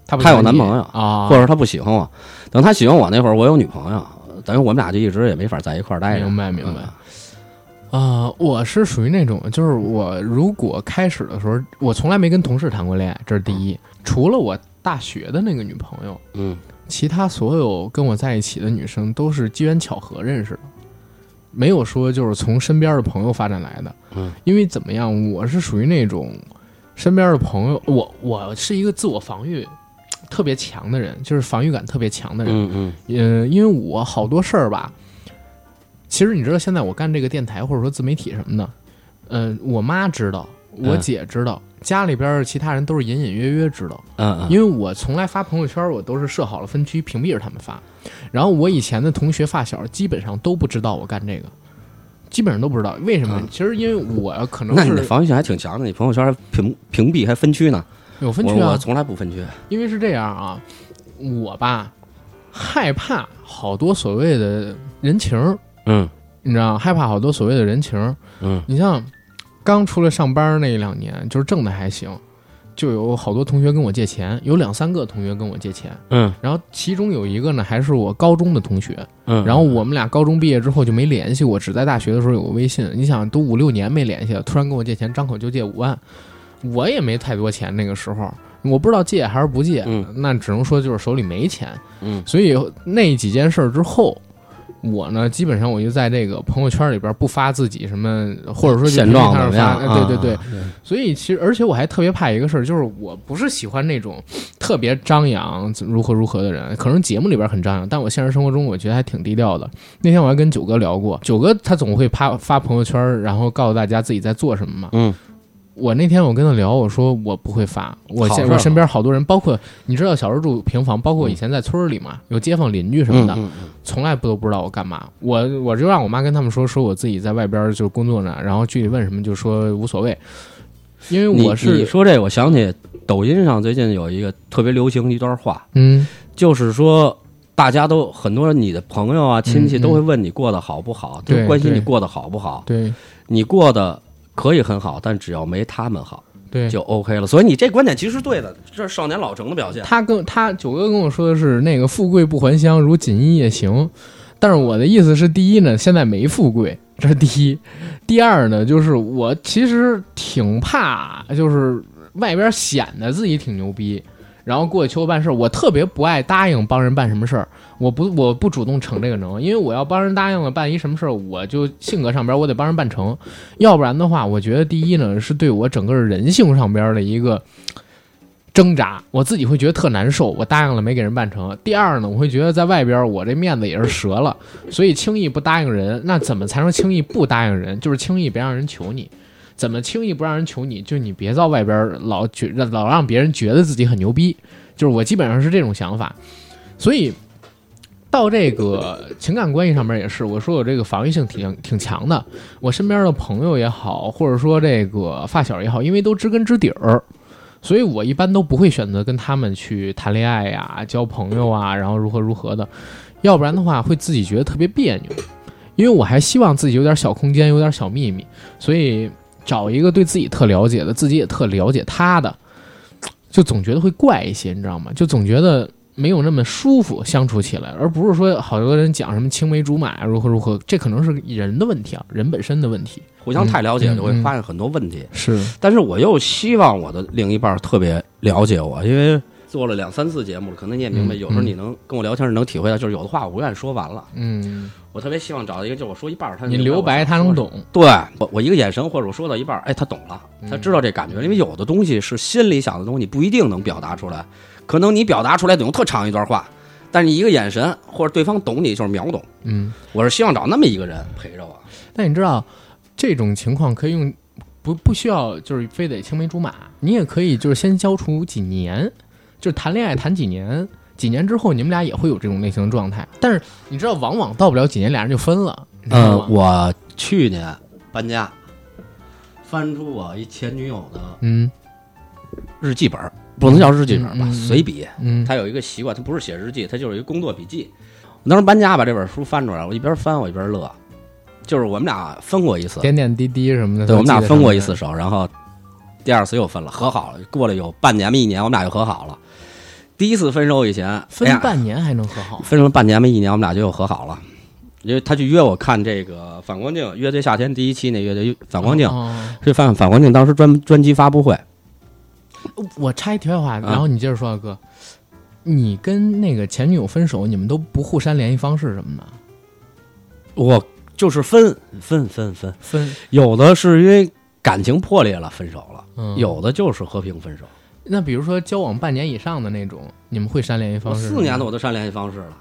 他他有男朋友啊，或者他不喜欢我，等他喜欢我那会儿，我有女朋友，等于我们俩就一直也没法在一块儿待着。明白明白嗯啊、我是属于那种，就是我如果开始的时候，我从来没跟同事谈过恋爱，这是第一。除了我大学的那个女朋友，嗯其他所有跟我在一起的女生都是机缘巧合认识的，没有说就是从身边的朋友发展来的。嗯，因为怎么样，我是属于那种身边的朋友，我我是一个自我防御特别强的人，就是防御感特别强的人。嗯嗯呃，因为我好多事儿吧，其实你知道，现在我干这个电台或者说自媒体什么的，呃，我妈知道，我嗯姐知道，家里边其他人都是隐隐约约知道，嗯嗯，因为我从来发朋友圈，我都是设好了分区，屏蔽着他们发。然后我以前的同学发小基本上都不知道我干这个，基本上都不知道为什么。嗯其实因为我可能那你的是防御性还挺强的，你朋友圈还屏屏蔽还分区呢。有分区啊从来不分区。因为是这样啊，我吧害怕好多所谓的人情儿，嗯你知道，害怕好多所谓的人情儿。嗯你像刚出来上班那两年，就是挣的还行，就有好多同学跟我借钱，有两三个同学跟我借钱，嗯。然后其中有一个呢还是我高中的同学，嗯，然后我们俩高中毕业之后就没联系过，只在大学的时候有个微信。你想，都五六年没联系了，突然跟我借钱，张口就借五万，我也没太多钱那个时候，我不知道借还是不借，嗯。那只能说就是手里没钱。嗯。所以那几件事儿之后，我呢基本上我就在这个朋友圈里边不发自己什么，或者说就现状怎么样？哎对对对，啊，所以其实，而且我还特别怕一个事儿，就是我不是喜欢那种特别张扬、如何如何的人。可能节目里边很张扬，但我现实生活中我觉得还挺低调的。那天我还跟九哥聊过，九哥他总会发发朋友圈，然后告诉大家自己在做什么嘛。嗯我那天我跟他聊，我说我不会发，我现我身边好多人，包括你知道小时候住平房，包括以前在村里嘛，有街坊邻居什么的，从来不都不知道我干嘛。我我就让我妈跟他们说，说我自己在外边就是工作呢，然后具体问什么就说无所谓，因为我是你说这，我想起抖音上最近有一个特别流行的一段话，嗯就是说。大家都很多，你的朋友啊、亲戚嗯都会问你过得好不好，都对关心你过得好不好。对你过得可以很好，但只要没他们好对，就 OK 了。所以你这观点其实是对的，这是少年老成的表现。他跟他九哥跟我说的是那个富贵不还乡，如锦衣夜行。但是我的意思是，第一呢，现在没富贵，这是第一；(laughs) 第二呢，就是我其实挺怕，就是外边显得自己挺牛逼，然后过去求我办事儿。我特别不爱答应帮人办什么事儿，我不我不主动逞这个能，因为我要帮人答应了办一什么事儿，我就性格上边我得帮人办成，要不然的话，我觉得第一呢是对我整个人性上边的一个。挣扎，我自己会觉得特难受。我答应了没给人办成。第二呢，我会觉得在外边我这面子也是折了，所以轻易不答应人。那怎么才能轻易不答应人？就是轻易别让人求你。怎么轻易不让人求你？就你别在外边老觉老让别人觉得自己很牛逼。就是我基本上是这种想法。所以到这个情感关系上面也是，我说我这个防御性挺挺强的。我身边的朋友也好，或者说这个发小也好，因为都知根知底儿。所以我一般都不会选择跟他们去谈恋爱呀、交朋友啊，然后如何如何的，要不然的话会自己觉得特别别扭。因为我还希望自己有点小空间，有点小秘密，所以找一个对自己特了解的，自己也特了解他的，就总觉得会怪一些，你知道吗？就总觉得没有那么舒服相处起来，而不是说好多人讲什么青梅竹马如何如何，这可能是人的问题啊，人本身的问题。互相太了解，嗯就会发现很多问题。是，但是我又希望我的另一半特别了解我，因为做了两三次节目了，可能你也明白，嗯有时候你能跟我聊天，你能体会到，就是有的话我不愿意说完了。嗯，我特别希望找到一个，就是我说一半儿，他你留白。他能懂，对我，我一个眼神或者我说到一半儿，哎，他懂了，嗯他知道这感觉，因为有的东西是心里想的东西，你不一定能表达出来，可能你表达出来得用特长一段话，但是你一个眼神或者对方懂你就是秒懂。嗯。我是希望找那么一个人陪着我。但你知道，这种情况可以用不不需要就是非得青梅竹马，你也可以就是先交处几年，就是谈恋爱谈几年，几年之后你们俩也会有这种类型的状态。但是你知道，往往到不了几年，俩人就分了。嗯呃，我去年搬家，翻出我一前女友的嗯日记本儿，不能叫日记本儿吧，随笔。嗯他有一个习惯，他不是写日记，他就是一个工作笔记。我当时搬家把这本书翻出来，我一边翻我一边乐，就是我们俩分过一次，点点滴滴什么的，对，我们俩分过一次。手，然后第二次又分了，和好了。过了有半年吧，一年，我们俩又和好了。第一次分手以前，分半年还能和好，分了半年没，一年，我们俩就又和好了。因为他去约我看这个反光镜，乐队夏天第一期那乐队反光镜，哦这反反光镜当时专专辑发布会，我插一题外话，啊然后你接着说啊，哥。你跟那个前女友分手，你们都不互删联系方式什么的？我就是分分分分，分，有的是因为感情破裂了分手了，嗯，有的就是和平分手。那比如说交往半年以上的那种，你们会删联系方式吗？四年的我都删联系方式了，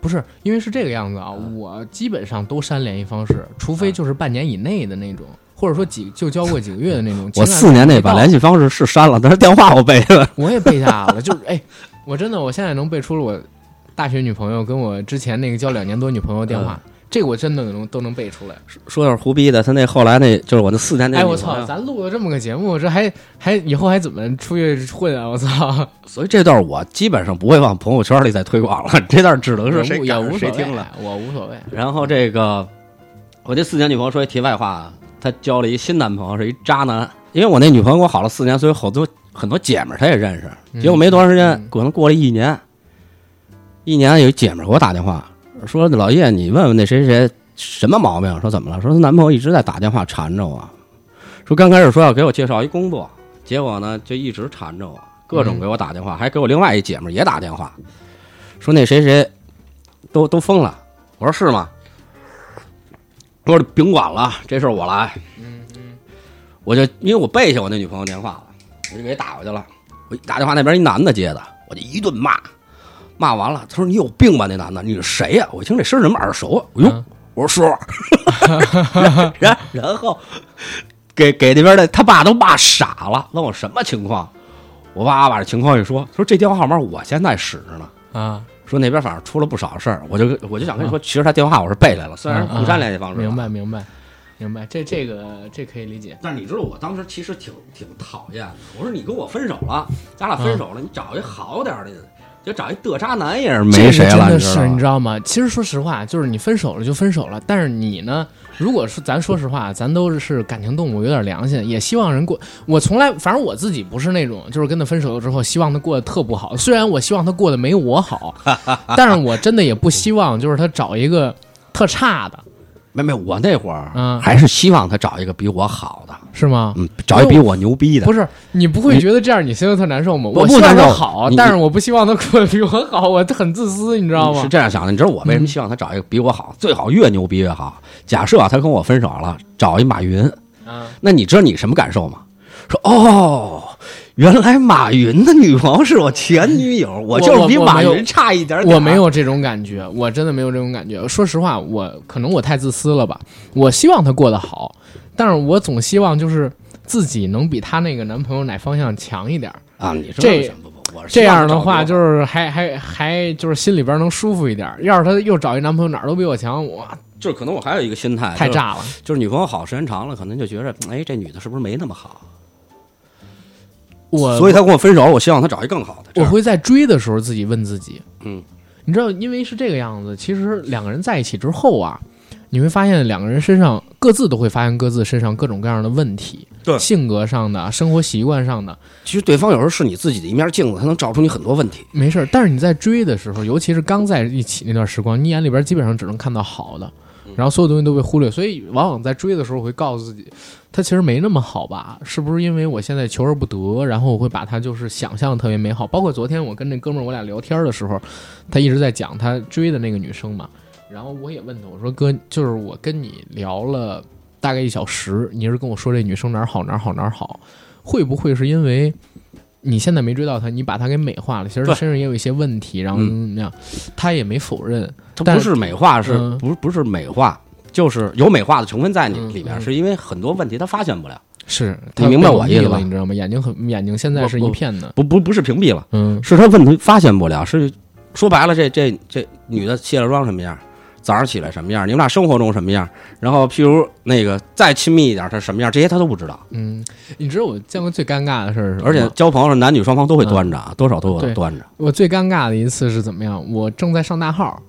不是，因为是这个样子啊，嗯我基本上都删联系方式，除非就是半年以内的那种，或者说几就交过几个月的那种。我四年内把联系系方式是删了，但是电话我背了。我也背下来了，就是哎，我真的我现在能背出了我大学女朋友跟我之前那个交两年多女朋友电话，这个我真的能都能背出来。说点胡逼的，他那后来那就是我那四年那哎，我操，咱录了这么个节目，这还还以后还怎么出去混啊？我操，所以这段我基本上不会往朋友圈里再推广了，(laughs) 这段只能是谁也无所谓谁听了。，我无所谓。然后这个，我这四年女朋友说一题外话啊，她交了一新男朋友，是一渣男。因为我那女朋友跟我好了四年，所以好多很多姐们儿她也认识。结果没多长时间嗯，可能过了一年，一年有一姐们儿给我打电话说：“老叶，你问问那谁谁什么毛病？说怎么了？说她男朋友一直在打电话缠着我，说刚开始说要给我介绍一工作，结果呢就一直缠着我，各种给我打电话，还给我另外一姐们儿也打电话，说那谁谁都都疯了。我说是吗？我说甭管了，这事儿我来。我就因为我背下我那女朋友电话了，我就给打过去了。我一打电话那边一男的接的，我就一顿骂，骂完了，他说你有病吧？那男的，你是谁呀、我一听这声儿怎么耳熟啊？哎呦，嗯我说叔，(laughs) 然然后给给那边的他爸都骂傻了，问我什么情况。我爸把这情况一说，说这电话号码我现在使着呢。啊，说那边反正出了不少事儿，我就我就想跟你说，其实他电话我是背来了，虽然是沪山联系方式，明白明白明白，这这个这可以理解。但是你知道我当时其实挺挺讨厌的，我说你跟我分手了，咱俩分手了，你找一好点儿的，就找一德渣男也是没谁了，这个真的是你知道吗？你知道吗？其实说实话，就是你分手了就分手了，但是你呢？如果是咱说实话，咱都是感情动物，有点良心，也希望人过。我从来，反正我自己不是那种，就是跟他分手了之后，希望他过得特不好。虽然我希望他过得没我好，(laughs) 但是我真的也不希望就是他找一个特差的，没没，我那会儿嗯还是希望他找一个比我好的，是吗？嗯，找一比我牛逼的。不是，你不会觉得这样你心里特难受吗？我我希望不难受他好，但是我不希望他过得比我好，(laughs) 我很自私，你知道吗是？这样想的，你知道我为什么希望他找一个比我好，最好越牛逼越好。假设啊，他跟我分手了，找一马云，嗯，那你知道你什么感受吗？说哦，原来马云的女朋友是我前女友，我就是比马云差一点。我没有这种感觉，我真的没有这种感觉。说实话，我可能我太自私了吧。我希望她过得好，但是我总希望就是自己能比她那个男朋友哪方向强一点。啊，你这为什么不？这样的话，就是还还还就是心里边能舒服一点。要是她又找一男朋友哪儿都比我强，我就是可能我还有一个心态，太炸了。就是女朋友好时间长了，可能就觉着，哎，这女的是不是没那么好？我所以他跟我分手，我希望他找一更好的。我会在追的时候自己问自己，嗯，你知道，因为是这个样子，其实两个人在一起之后啊，你会发现两个人身上各自都会发现各自身上各种各样的问题，对性格上的、生活习惯上的，其实对方有时候是你自己的一面镜子，他能照出你很多问题。没事儿。但是你在追的时候，尤其是刚在一起那段时光，你眼里边基本上只能看到好的，然后所有东西都被忽略，所以往往在追的时候，会告诉自己，他其实没那么好吧？是不是因为我现在求而不得，然后我会把他就是想象特别美好？包括昨天我跟那哥们儿我俩聊天的时候，他一直在讲他追的那个女生嘛，然后我也问他，我说哥，就是我跟你聊了大概一小时，你是跟我说这女生哪儿好哪儿好哪儿好，会不会是因为？你现在没追到他，你把他给美化了。其实她对身上也有一些问题，然后怎么样，他也没否认。他不是美化，是嗯不是不是美化？就是有美化的成分在你嗯里面，嗯是因为很多问题他发现不了，是，你明白我意思吧你知道吗？眼睛很眼睛现在是一片的，不不不是屏蔽了，嗯，是他问题发现不了，是说白了，这这这女的卸了妆什么样，早上起来什么样，你们俩生活中什么样，然后譬如那个再亲密一点，他什么样，这些他都不知道。嗯，你知道我见过最尴尬的事儿是什么吗？而且交朋友是男女双方都会端着，啊，多少都有端着。我最尴尬的一次是怎么样？我正在上大号，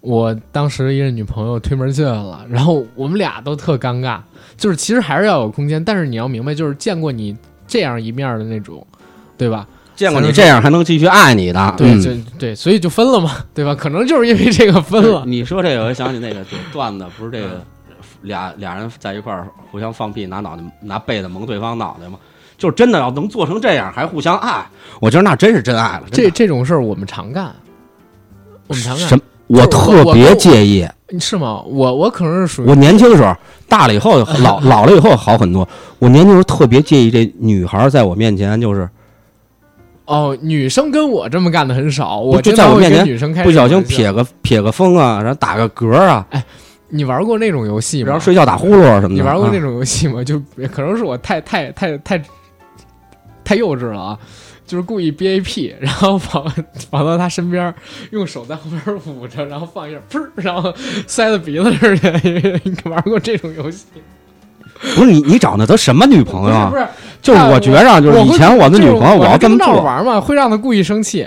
我当时一个女朋友推门进来了，然后我们俩都特尴尬。就是其实还是要有空间，但是你要明白，就是见过你这样一面的那种，对吧？见过你这样还能继续爱你的，对，嗯就对，所以就分了嘛，对吧？可能就是因为这个分了。你说这个，我想起那个段子，不是这个俩俩人在一块儿互相放屁，拿脑袋拿被子蒙对方脑袋吗？就是真的要能做成这样，还互相爱，我觉得那真是真爱了。这这种事儿我们常干，我们常干什。么？我我特别介意。是吗？我我可能是属于我年轻的时候，大了以后老 (laughs) 老了以后好很多。我年轻时候特别介意这女孩在我面前就是哦，女生跟我这么干的很少，我就在我面前女生开不小心撇个撇个风啊，然后打个嗝啊，哎你玩过那种游戏吗然后？睡觉打呼噜啊什么的。啊你玩过那种游戏吗？就可能是我太太太太太幼稚了啊，就是故意憋一屁，然后跑跑到他身边，用手在后边捂着，然后放一下，噗，然后塞到鼻子这儿去。(laughs) 你玩过这种游戏？不是你你找那都什么女朋友啊不是就是我觉着啊就是以前我的女朋友我要这么闹着做，玩嘛，会让她故意生气，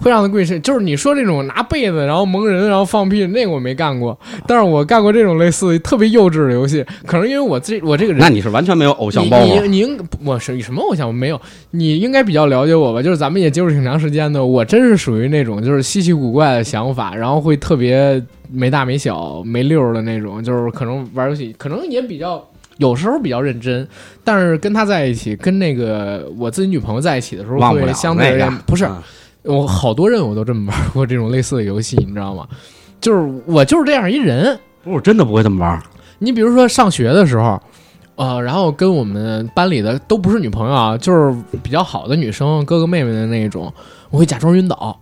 会让她故意生气。就是你说这种拿被子然后蒙人然后放屁，那个我没干过，但是我干过这种类似特别幼稚的游戏。可能因为我这我这个人那你是完全没有偶像包袱。你你应我是什么偶像？我没有，你应该比较了解我吧？就是咱们也接触挺长时间的，我真是属于那种就是稀奇古怪的想法，然后会特别没大没小、没溜儿的那种，就是可能玩游戏，可能也比较。有时候比较认真，但是跟他在一起，跟那个我自己女朋友在一起的时候，会相对而言，不是嗯我好多任务都这么玩过这种类似的游戏，你知道吗？就是我就是这样一人，不是真的不会这么玩。你比如说上学的时候，呃，然后跟我们班里的都不是女朋友啊，就是比较好的女生，哥哥妹妹的那种，我会假装晕倒，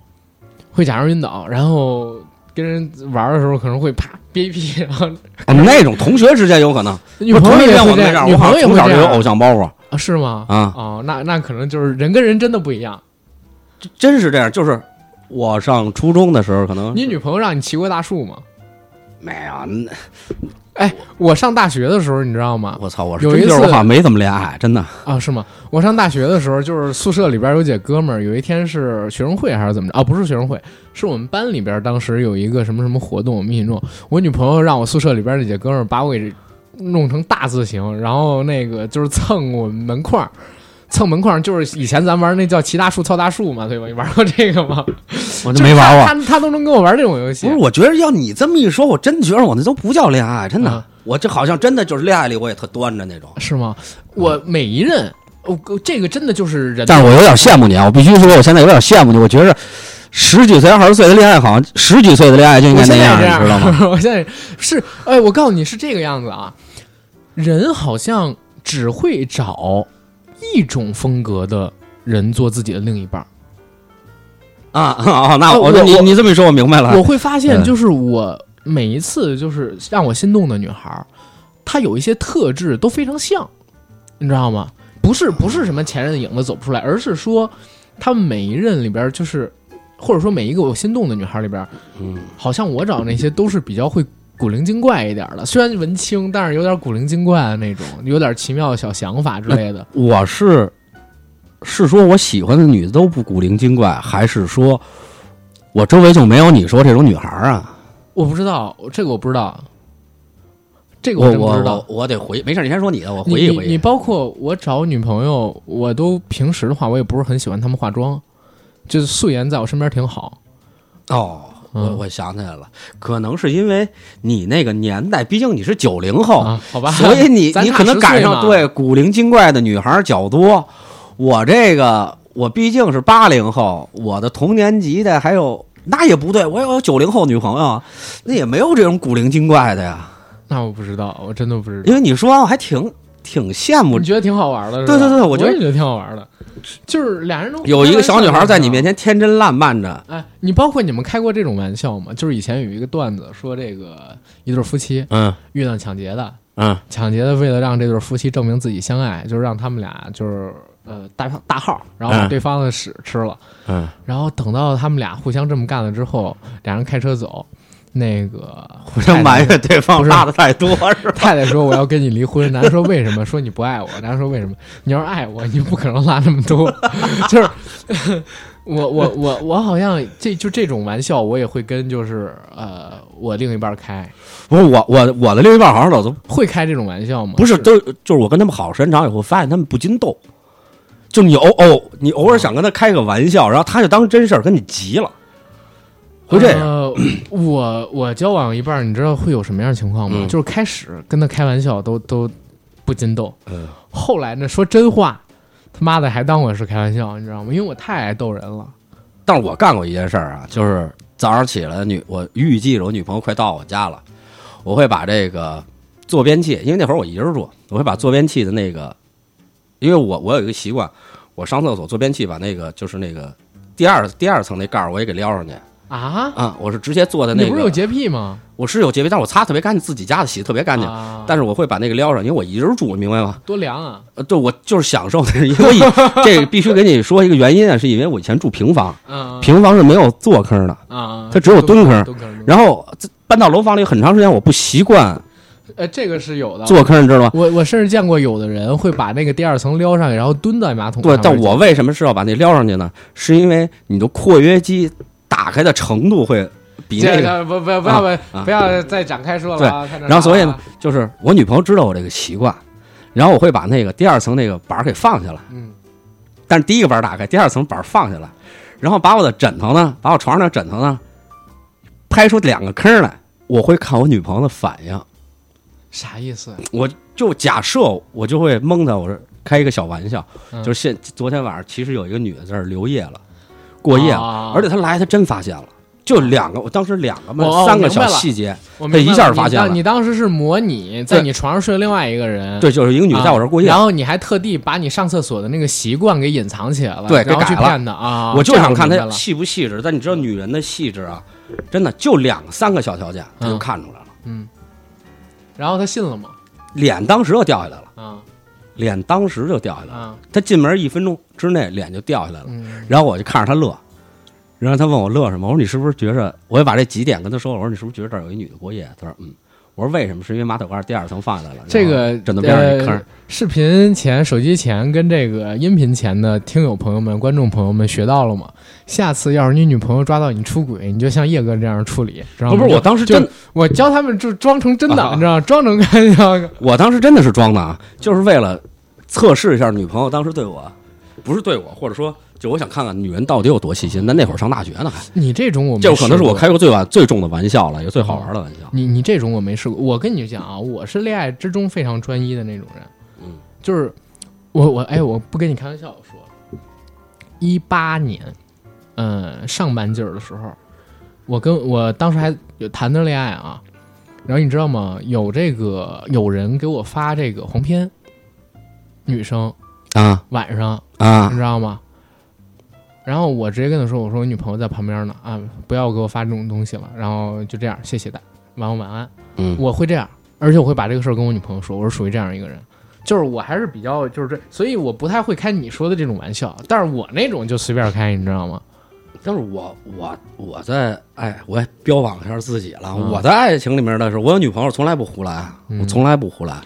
会假装晕倒，然后跟人玩的时候可能会啪憋一屁，(laughs) 然后哦那种同学之间有可能，(laughs) 女朋友也会这样，女我朋友也会这像从小就有偶像包袱，啊？是吗？啊哦，那那可能就是人跟人真的不一样。真是这样。就是我上初中的时候，可能你女朋友让你骑过大树吗？没有，那我上大学的时候，你知道吗？我操，我是有一次好像没怎么恋爱，真的。啊，是吗？我上大学的时候，就是宿舍里边有几哥们儿，有一天是学生会还是怎么着？啊，不是学生会，是我们班里边当时有一个什么什么活动，我们一起弄。我女朋友让我宿舍里边那几哥们儿把我给弄成大字形，然后那个就是蹭我们门框儿。蹭门框就是以前咱玩那叫骑大树、操大树嘛，对吧？你玩过这个吗？我就没玩过。他他他都能跟我玩这种游戏不是，。我觉得要你这么一说，我真觉得我那都不叫恋爱，真的。啊我这好像真的就是恋爱里我也特端着那种。是吗？我每一任，我、这个真的就是人。但是我有点羡慕你啊！我必须说，我现在有点羡慕你。我觉着十几岁、二十岁的恋爱，好像十几岁的恋爱就应该那样，你知道吗？(laughs) 我现在是，哎，我告诉你是这个样子啊，人好像只会找一种风格的人做自己的另一半儿。啊啊！那我我你你这么一说，我明白了。我会发现，嗯就是我每一次就是让我心动的女孩儿，她有一些特质都非常像，你知道吗？不是不是什么前任的影子走不出来，而是说她们每一任里边儿就是，或者说每一个我心动的女孩儿里边儿，嗯，好像我找那些都是比较会古灵精怪一点儿的，虽然文青，但是有点古灵精怪的那种，有点奇妙的小想法之类的。我是是说我喜欢的女的都不古灵精怪，还是说我周围就没有你说这种女孩儿啊？我不知道这个我不知道，这个我真不知道我我。我得回，没事，你先说你的，我回忆回忆。你你包括我找女朋友，我都平时的话，我也不是很喜欢她们化妆，就是素颜在我身边挺好。哦，我嗯我想起来了，可能是因为你那个年代，毕竟你是九零后，啊，好吧，所以你你可能赶上对古灵精怪的女孩儿较多。我这个我毕竟是八零后，我的同年级的还有那也不对，我有九零后女朋友，那也没有这种古灵精怪的呀。那我不知道，我真的不知道。因为你说完我还挺挺羡慕你，觉得挺好玩的，对对对我觉得我也觉得挺好玩的，就是俩人都有一个小女孩在你面前。天真烂漫着，哎，你包括你们开过这种玩笑吗？就是以前有一个段子说，这个一对夫妻嗯遇到抢劫的，嗯抢劫的为了让这对夫妻证明自己相爱，就是让他们俩就是呃大大号，然后把嗯对方的屎吃了。嗯，然后等到他们俩互相这么干了之后，俩人开车走，那个互相埋怨对方是拉的太多是吧？太太说我要跟你离婚，男的说为什么？说你不爱我。男的说为什么？你要是爱我，你不可能拉那么多。(laughs) 就是我我我我好像这就这种玩笑，我也会跟就是呃我另一半开，不是我我我的另一半好像老都会开这种玩笑吗？不是都就是我跟他们好时间长以后，发现他们不禁逗，就你偶偶你偶尔想跟他开个玩笑，然后他就当真事儿跟你急了，会这样。呃、我我交往一半，你知道会有什么样的情况吗？嗯就是开始跟他开玩笑都都不禁逗，嗯后来呢说真话，他妈的还当我是开玩笑，你知道吗？因为我太爱逗人了。但是我干过一件事儿啊，就是早上起来女我预计着我女朋友快到我家了，我会把这个坐便器，因为那会儿我一人住，我会把坐便器的那个，因为我我有一个习惯，我上厕所坐便器把那个就是那个第二第二层那盖儿我也给撩上去啊，啊、我是直接坐在那个，你不是有洁癖吗？我是有洁癖，但是我擦特别干净，自己家的洗的特别干净。啊、但是我会把那个撩上，因为我一人住，明白吗？多凉啊！呃，对，我就是享受的，(laughs) 因为 (laughs) 这个必须给你说一个原因啊，是因为我以前住平房，嗯，平房是没有坐坑的，啊，它只有蹲坑然后这搬到楼房里很长时间，我不习惯呃，这个是有的。坐坑，你知道吗？我我甚至见过有的人会把那个第二层撩上去，然后蹲在马桶上对。，但我为什么是要把那撩上去呢？是因为你的括约肌打开的程度会比那个，不不不要不啊不要再展开说了啊。太那然后所以呢，就是我女朋友知道我这个习惯，然后我会把那个第二层那个板儿给放下来。嗯，但是第一个板儿打开，第二层板儿放下来，然后把我的枕头呢，把我床上的枕头呢，拍出两个坑来，我会看我女朋友的反应。啥意思？我就假设我就会蒙她，我说开一个小玩笑，嗯就是现昨天晚上其实有一个女的在这儿留夜了，过夜而且他来他真发现了，就两个，我当时两个嘛，哦三个小细节，我明白这一下了发现了。你当时是模拟在你床上睡了另外一个人，对，就是一个女的在我这儿过夜。啊然，后你还特地把你上厕所的那个习惯给隐藏起来了，对给改了。骗他啊。我就想看她明白了。细不细致。但你知道女人的细致啊，真的就两三个小条件，他就嗯。看出来了。嗯。然后他信了吗？脸当时就掉下来了，啊脸当时就掉下来了。他进门一分钟之内脸就掉下来了，嗯然后我就看着他乐，然后他问我乐什么，我说你是不是觉着，我也把这几点跟他说了，我说你是不是觉得这儿有一女的过夜？他说嗯。我说为什么？是因为马桶盖第二层放下来了，这个枕头边上一坑呃。视频前、手机前跟这个音频前的听友朋友们、观众朋友们学到了吗？下次要是你女朋友抓到你出轨，你就像叶哥这样处理，知道吗？不是，我当时就真，我教他们就装成真的，啊你知道吗？装成看那个我当时真的是装的啊，就是为了测试一下女朋友当时对我，不是对我，或者说就我想看看女人到底有多细心。那那会儿上大学呢，还你这种我没这可能是我开过最晚最重的玩笑了，也最好玩的玩笑。你你这种我没试过，我跟你讲啊，我是恋爱之中非常专一的那种人，嗯，就是我我哎，我不跟你开玩笑我说，一八年，嗯，上半季儿的时候，我跟我当时还有谈着恋爱啊，然后你知道吗？有这个有人给我发这个黄片，女生啊晚上啊你知道吗？然后我直接跟他说：“我说我女朋友在旁边呢，啊，不要给我发这种东西了。”然后就这样，谢谢大，晚安晚安。嗯，我会这样，而且我会把这个事儿跟我女朋友说，我是属于这样一个人，就是我还是比较就是这，所以我不太会开你说的这种玩笑，但是我那种就随便开，你知道吗？但是我我我在哎，我也标榜一下自己了。嗯我在爱情里面的时候，我有女朋友从来不胡来，嗯我从来不胡来。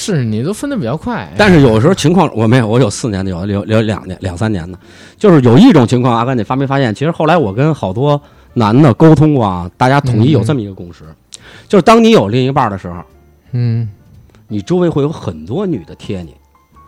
是你都分的比较快，但是有时候情况我没有，我有四年的，有有有两年两三年的，就是有一种情况，阿甘你发没发现？其实后来我跟好多男的沟通过啊，大家统一有这么一个共识，就是当你有另一半的时候，嗯。你周围会有很多女的贴你，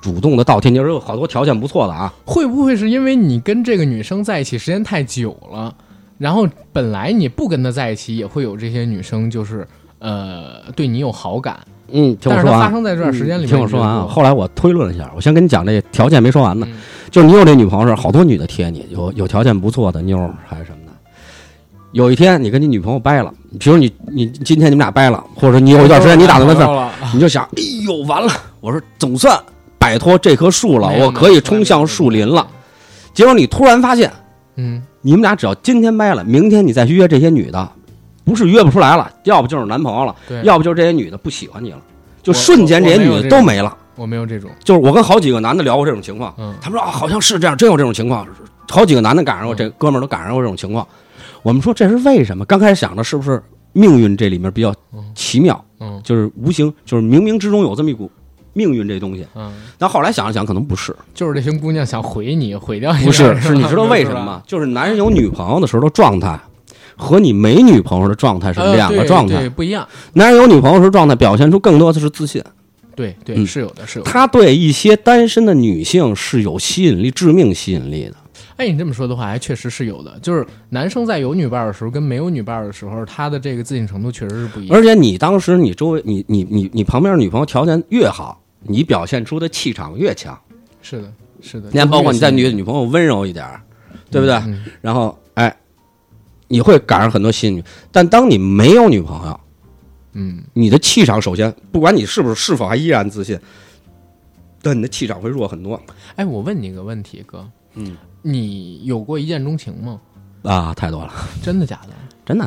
主动的倒贴你，有好多条件不错的啊，会不会是因为你跟这个女生在一起时间太久了，然后本来你不跟她在一起也会有这些女生就是呃对你有好感，嗯，听我说完。生在这段时间里面，听我说完啊，后来我推论了一下，我先跟你讲这条件没说完呢，嗯就是你有这女朋友是好多女的贴你，有有条件不错的妞还是什么的。有一天你跟你女朋友掰了，比如你你今天你们俩掰了，或者说你有一段时间你打算分手，了，你就想，哎呦完了，我说总算摆脱这棵树了，我可以冲向树林了。结果你突然发现，嗯，你们俩只要今天掰了，明天你再去约这些女的，不是约不出来了，要不就是男朋友了，要不就是这些女的不喜欢你了，就瞬间这些女的都没了。我没有这种，就是我跟好几个男的聊过这种情况，嗯。他们说啊，好像是这样，真有这种情况，好几个男的赶上过，嗯。这哥们儿都赶上过这种情况。我们说这是为什么？刚开始想的是不是命运这里面比较嗯奇妙，嗯。就是无形，就是冥冥之中有这么一股命运这东西。嗯，但后来想了想，可能不是，就是这群姑娘想毁你，毁掉你，不是，是你知道 (laughs) 为什么？吗？就是男人有女朋友的时候的状态，和你没女朋友的状态是呃两个状态。对，不一样。男人有女朋友时状态表现出更多的是自信，对对，嗯是有的，是有的。他对一些单身的女性是有吸引力、致命吸引力的。哎，你这么说的话，还确实是有的。就是男生在有女伴的时候，跟没有女伴的时候，他的这个自信程度确实是不一样。而且你当时你周围你你你你旁边女朋友条件越好，你表现出的气场越强。是的，是的。你看，包括你在女女朋友温柔一点，对不对？嗯然后哎，你会赶上很多吸引女。但当你没有女朋友，嗯，你的气场首先不管你是不是是否还依然自信，但你的气场会弱很多哎，我问你个问题，哥，嗯，你有过一见钟情吗？啊，太多了，真的假的？真的。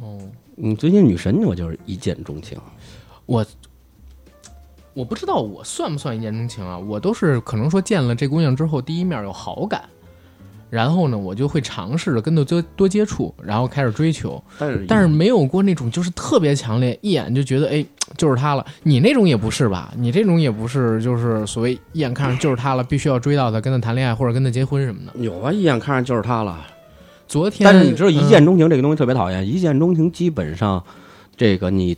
哦，你，最近女神我就是一见钟情。我我不知道我算不算一见钟情啊？我都是可能说见了这姑娘之后，第一面有好感，然后呢，我就会尝试着跟她多多接触，然后开始追求。但是但是没有过那种就是特别强烈，一眼就觉得哎就是他了。你那种也不是吧？你这种也不是，就是所谓一眼看上就是他了，必须要追到他，跟他谈恋爱或者跟他结婚什么的。有啊，一眼看上就是她了。昨天，但是你知道，一嗯见钟情这个东西特别讨厌。一见钟情基本上，这个你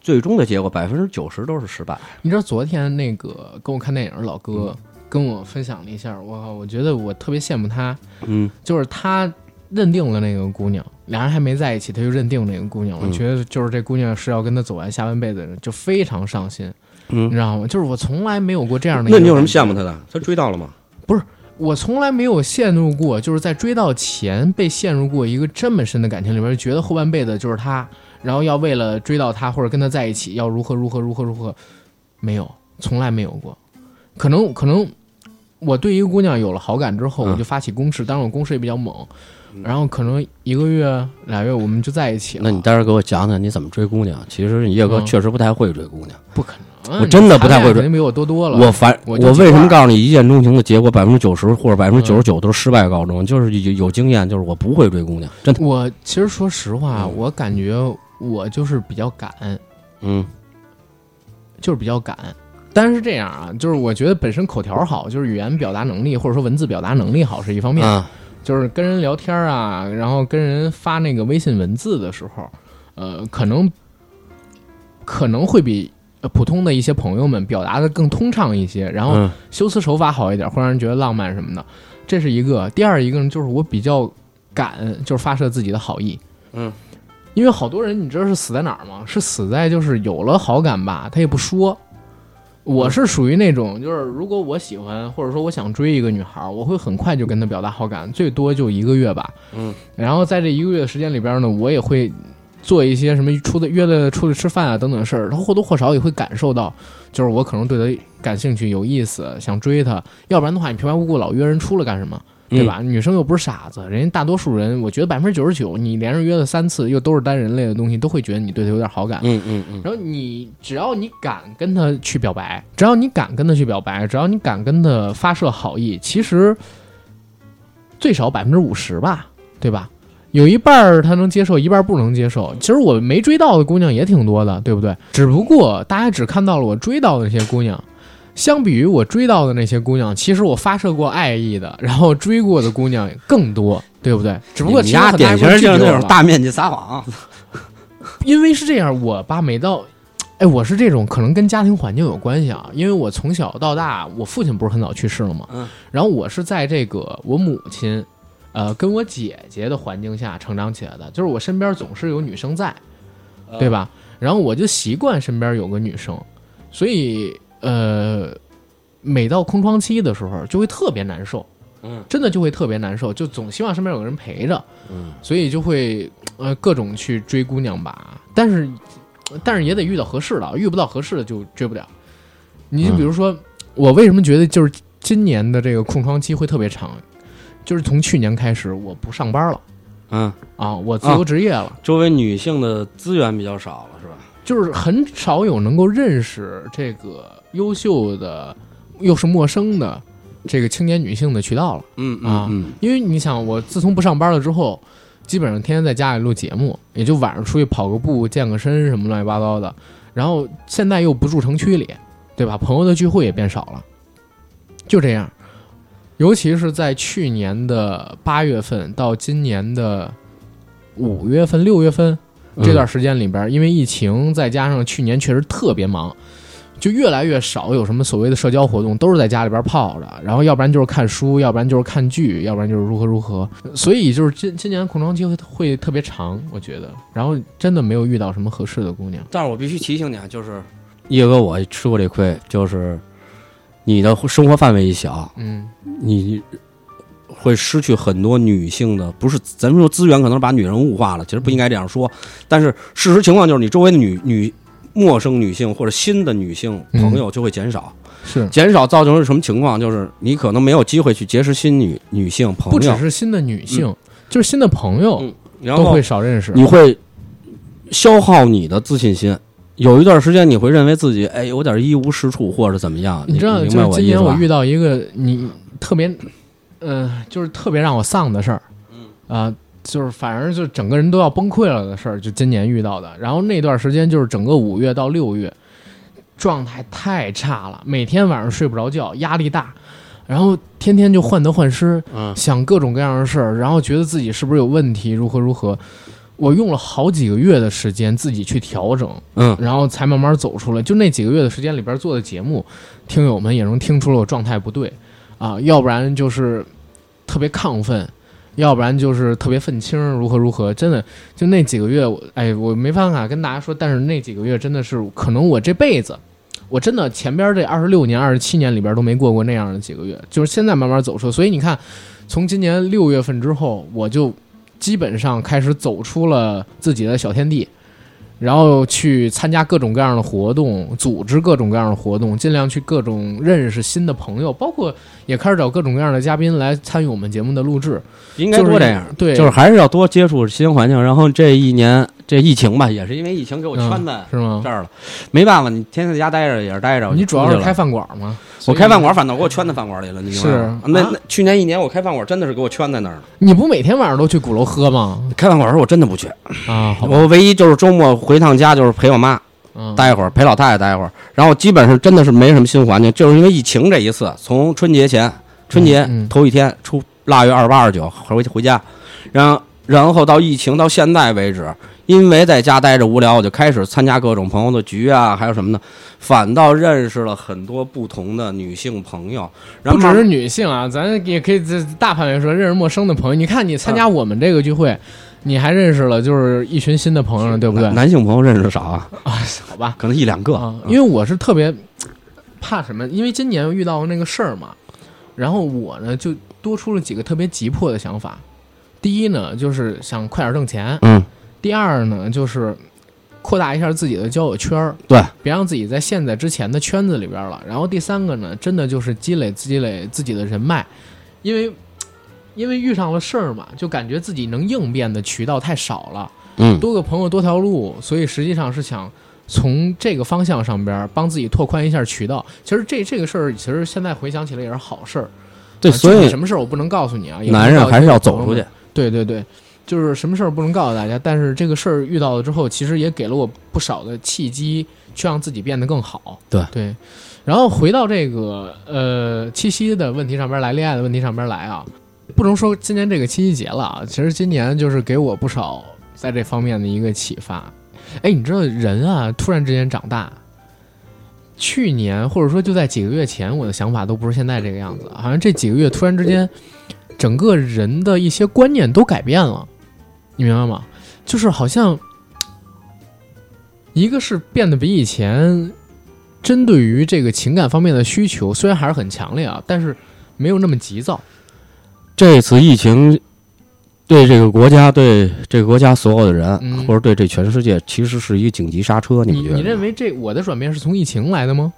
最终的结果百分之九十都是失败。你知道昨天那个跟我看电影的老哥跟我分享了一下，我靠，我觉得我特别羡慕他，嗯，就是他认定了那个姑娘，俩人还没在一起，他就认定那个姑娘了，嗯觉得就是这姑娘是要跟他走完下半辈子的人，就非常上心，嗯你知道吗？就是我从来没有过这样的那你有什么羡慕他的？他追到了吗？不是我从来没有陷入过，就是在追到前被陷入过一个这么深的感情里边，觉得后半辈子就是他，然后要为了追到他或者跟他在一起，要如何如何如何如何，没有，从来没有过。可能可能我对一个姑娘有了好感之后，嗯我就发起攻势，当然我攻势也比较猛，然后可能一个月俩月我们就在一起了。那你待会儿给我讲讲你怎么追姑娘？其实你叶哥嗯确实不太会追姑娘。不可能，我真的不太会追你谈恋爱肯定比我多多了。我反我我为什么告诉你一见钟情的结果百分之九十或者百分之九十九都是失败告终？就是有有经验，就是我不会追姑娘，真的。我其实说实话，嗯我感觉我就是比较敢，嗯就是比较敢。但是这样啊，就是我觉得本身口条好，就是语言表达能力或者说文字表达能力好是一方面，啊就是跟人聊天啊，然后跟人发那个微信文字的时候，呃，可能可能会比呃普通的一些朋友们表达的更通畅一些，然后嗯修辞手法好一点，会让人觉得浪漫什么的，这是一个。第二一个呢，就是我比较敢，就是发射自己的好意。嗯，因为好多人你知道是死在哪儿吗？是死在就是有了好感吧，他也不说。我是属于那种，就是如果我喜欢或者说我想追一个女孩，我会很快就跟她表达好感，最多就一个月吧。嗯，然后在这一个月的时间里边呢，我也会做一些什么出的约的出去吃饭啊等等事儿，她或多或少也会感受到，就是我可能对她感兴趣、有意思，想追她。要不然的话，你平白无故老约人出来干什么？对吧？女生又不是傻子，人家大多数人，我觉得百分之九十九，你连着约了三次，又都是单人类的东西，都会觉得你对他有点好感。嗯嗯嗯然后你只要你敢跟他去表白，只要你敢跟他去表白，只要你敢跟他发射好意，其实最少百分之五十吧，对吧？有一半儿他能接受，一半儿不能接受。其实我没追到的姑娘也挺多的，对不对？只不过大家只看到了我追到的那些姑娘，相比于我追到的那些姑娘，其实我发射过爱意的，然后追过的姑娘更多，对不对？只不过其中很典型就是那种大面积撒谎。(laughs) 因为是这样，我吧每到，哎，我是这种可能跟家庭环境有关系啊，因为我从小到大，我父亲不是很早去世了嘛，嗯，然后我是在这个我母亲，呃，跟我姐姐的环境下成长起来的，就是我身边总是有女生在，对吧？然后我就习惯身边有个女生，所以呃，每到空窗期的时候就会特别难受，嗯，真的就会特别难受，就总希望身边有个人陪着，嗯，所以就会呃各种去追姑娘吧，但是但是也得遇到合适的，遇不到合适的就追不了。你就比如说，我为什么觉得就是今年的这个空窗期会特别长，就是从去年开始我不上班了。嗯，啊，我自由职业了。周围女性的资源比较少了，是吧？就是很少有能够认识这个优秀的又是陌生的这个青年女性的渠道了。嗯啊嗯因为你想，我自从不上班了之后，基本上天天在家里录节目，也就晚上出去跑个步、健个身什么乱七八糟的。然后现在又不住城区里，对吧？朋友的聚会也变少了，就这样。尤其是在去年的八月份到今年的五月份、六月份嗯，这段时间里边，因为疫情，再加上去年确实特别忙，就越来越少有什么所谓的社交活动，都是在家里边泡着，然后要不然就是看书，要不然就是看剧，要不然就是如何如何。所以就是今今年空窗期会会特别长，我觉得，然后真的没有遇到什么合适的姑娘。但是我必须提醒你啊，就是叶哥，我吃过这亏，就是你的生活范围一小，嗯你会失去很多女性的，不是咱们说资源，可能是把女人物化了，其实不应该这样说。但是事实情况就是，你周围的女女陌生女性或者新的女性朋友就会减少，是减少造成是什么情况？就是你可能没有机会去结识新女女性朋友不只，是新的女性，就是新的朋友嗯然后都会少认识。你会消耗你的自信心。有一段时间，你会认为自己哎有点一无是处，或者怎么样？你知道，明白就是今？年我遇到一个你特别，呃，就是特别让我丧的事儿，嗯啊、就是反正就整个人都要崩溃了的事儿，就今年遇到的。然后那段时间就是整个五月到六月，状态太差了，每天晚上睡不着觉，压力大，然后天天就患得患失，嗯想各种各样的事儿，然后觉得自己是不是有问题，如何如何。我用了好几个月的时间自己去调整，嗯然后才慢慢走出来。就那几个月的时间里边做的节目，听友们也能听出了我状态不对啊，要不然就是特别亢奋，要不然就是特别愤青，如何如何。真的，就那几个月，我哎，我没办法跟大家说，但是那几个月真的是可能我这辈子我真的前边这二十六年、二十七年里边都没过过那样的几个月，就是现在慢慢走出。所以你看，从今年六月份之后，我就基本上开始走出了自己的小天地，然后去参加各种各样的活动，组织各种各样的活动，尽量去各种认识新的朋友，包括也开始找各种各样的嘉宾来参与我们节目的录制。应该多这样，对，就是还是要多接触新环境。然后这一年这疫情吧，也是因为疫情给我圈在是吗这？儿了，没办法，你天天在家待着也是待着。你主要是开饭馆吗？我开饭馆，反倒给我圈在饭馆里了，你？是啊那那去年一年我开饭馆真的是给我圈在那儿了。你不每天晚上都去鼓楼喝吗？开饭馆时候我真的不去，啊，我唯一就是周末回趟家，就是陪我妈嗯，待一会儿，陪老太太待一会儿。然后基本上真的是没什么新环境，就是因为疫情这一次，从春节前，春节头一天出腊月二十八、二十九回回家，然后然后到疫情到现在为止，因为在家待着无聊，我就开始参加各种朋友的局啊，还有什么的，反倒认识了很多不同的女性朋友。然后不只是女性啊，咱也可以这大范围说认识陌生的朋友。你看你参加我们这个聚会，你还认识了就是一群新的朋友了，对不对？男性朋友认识的少啊，好吧，可能一两个。啊，因为我是特别怕什么，因为今年遇到那个事儿嘛，然后我呢就多出了几个特别急迫的想法。第一呢，就是想快点挣钱；嗯，第二呢，就是扩大一下自己的交友圈儿，对，别让自己在陷在之前的圈子里边了。然后第三个呢，真的就是积累积累自己的人脉，因为因为遇上了事儿嘛，就感觉自己能应变的渠道太少了。嗯，多个朋友多条路，所以实际上是想从这个方向上边儿帮自己拓宽一下渠道。其实这这个事儿，其实现在回想起来也是好事儿。对，啊所以什么事儿我不能告诉你啊，男人还是要走出去。。对对对，就是什么事儿不能告诉大家，但是这个事儿遇到了之后，其实也给了我不少的契机，去让自己变得更好。对对，然后回到这个呃七夕的问题上边来，恋爱的问题上边来啊，不能说今年这个七夕节了啊，其实今年就是给我不少在这方面的一个启发。哎，你知道人啊，突然之间长大。去年或者说就在几个月前，我的想法都不是现在这个样子，好像这几个月突然之间，整个人的一些观念都改变了，你明白吗？就是好像，一个是变得比以前针对于这个情感方面的需求，虽然还是很强烈啊，但是没有那么急躁。这次疫情对这个国家、对这个国家所有的人，嗯或者对这全世界，其实是一个紧急刹车。你们觉得？你认？为这我的转变是从疫情来的吗？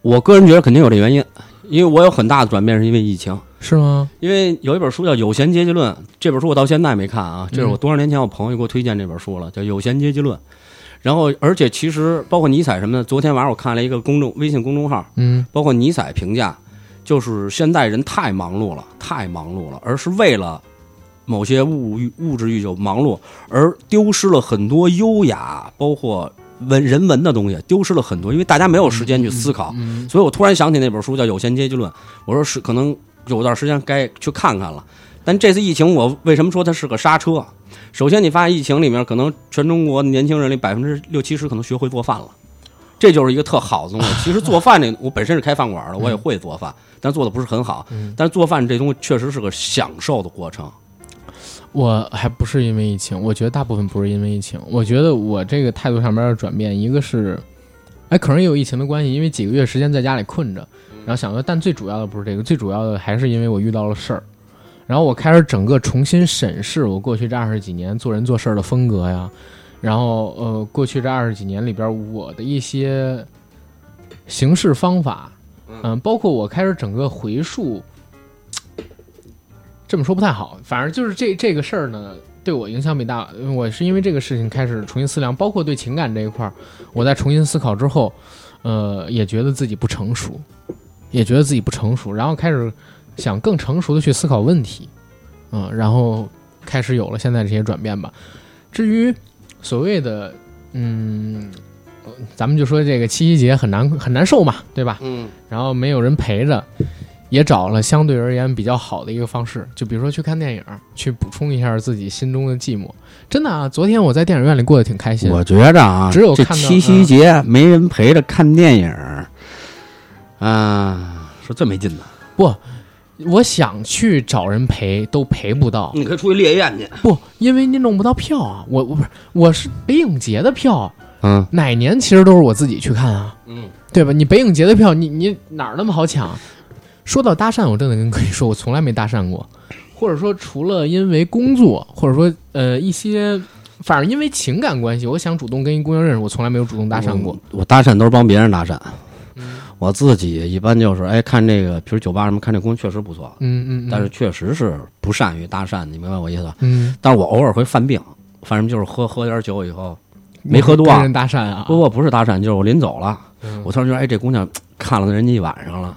我个人觉得肯定有这原因，因为我有很大的转变是因为疫情。是吗？因为有一本书叫《有闲阶级论》，这本书我到现在没看啊，这是我嗯多少年前我朋友给我推荐这本书了，叫《有闲阶级论》。然后，而且其实包括尼采什么的，昨天晚上我看了一个公众微信公众号，嗯包括尼采评价，就是现代人太忙碌了，太忙碌了，而是为了某些物欲物质欲求忙碌，而丢失了很多优雅，包括文人文的东西，丢失了很多，因为大家没有时间去思考。嗯所以我突然想起那本书叫《有闲阶级论》，我说是可能有段时间该去看看了。但这次疫情，我为什么说它是个刹车？首先，你发现疫情里面，可能全中国年轻人里百分之六七十可能学会做饭了，这就是一个特好的东西。(laughs) 其实做饭这，我本身是开饭馆的，我也会做饭，但做的不是很好。嗯，但是做饭这东西确实是个享受的过程。我还不是因为疫情，我觉得大部分不是因为疫情。我觉得我这个态度上边的转变，一个是，哎，可能也有疫情的关系，因为几个月时间在家里困着，然后想说，但最主要的不是这个，最主要的还是因为我遇到了事儿，然后我开始整个重新审视我过去这二十几年做人做事儿的风格呀，然后呃，过去这二十几年里边我的一些行事方法，嗯、包括我开始整个回溯。这么说不太好，反正就是这这个事儿呢，对我影响比大。我是因为这个事情开始重新思量，包括对情感这一块儿，我在重新思考之后，呃，也觉得自己不成熟，也觉得自己不成熟，然后开始想更成熟的去思考问题，嗯、然后开始有了现在这些转变吧。至于所谓的，嗯，呃咱们就说这个七夕节很难很难受嘛，对吧？嗯，然后没有人陪着，也找了相对而言比较好的一个方式，就比如说去看电影，去补充一下自己心中的寂寞。真的啊，昨天我在电影院里过得挺开心。我觉着啊，只有看七夕节没人陪着看电影儿，啊，是最没劲的。不，我想去找人陪，都陪不到。你可以出去猎艳去。不，因为你弄不到票啊！我我不是我是北影节的票，嗯哪年其实都是我自己去看啊，嗯，对吧？你北影节的票，你你哪儿那么好抢？说到搭讪，我真的跟各位说，我从来没搭讪过，或者说除了因为工作，或者说呃一些，反正因为情感关系，我想主动跟一姑娘认识，我从来没有主动搭讪过。我搭讪都是帮别人搭讪，嗯我自己一般就是哎看这个，比如酒吧什么看这姑娘确实不错，嗯嗯，嗯但是确实是不善于搭讪，你明白我意思吧？嗯，但是我偶尔会犯病，反正就是喝喝点酒以后，没喝多啊搭讪啊？不不不是搭讪，就是我临走了，嗯我突然觉得哎这姑娘 (tsk) 看了人家一晚上了。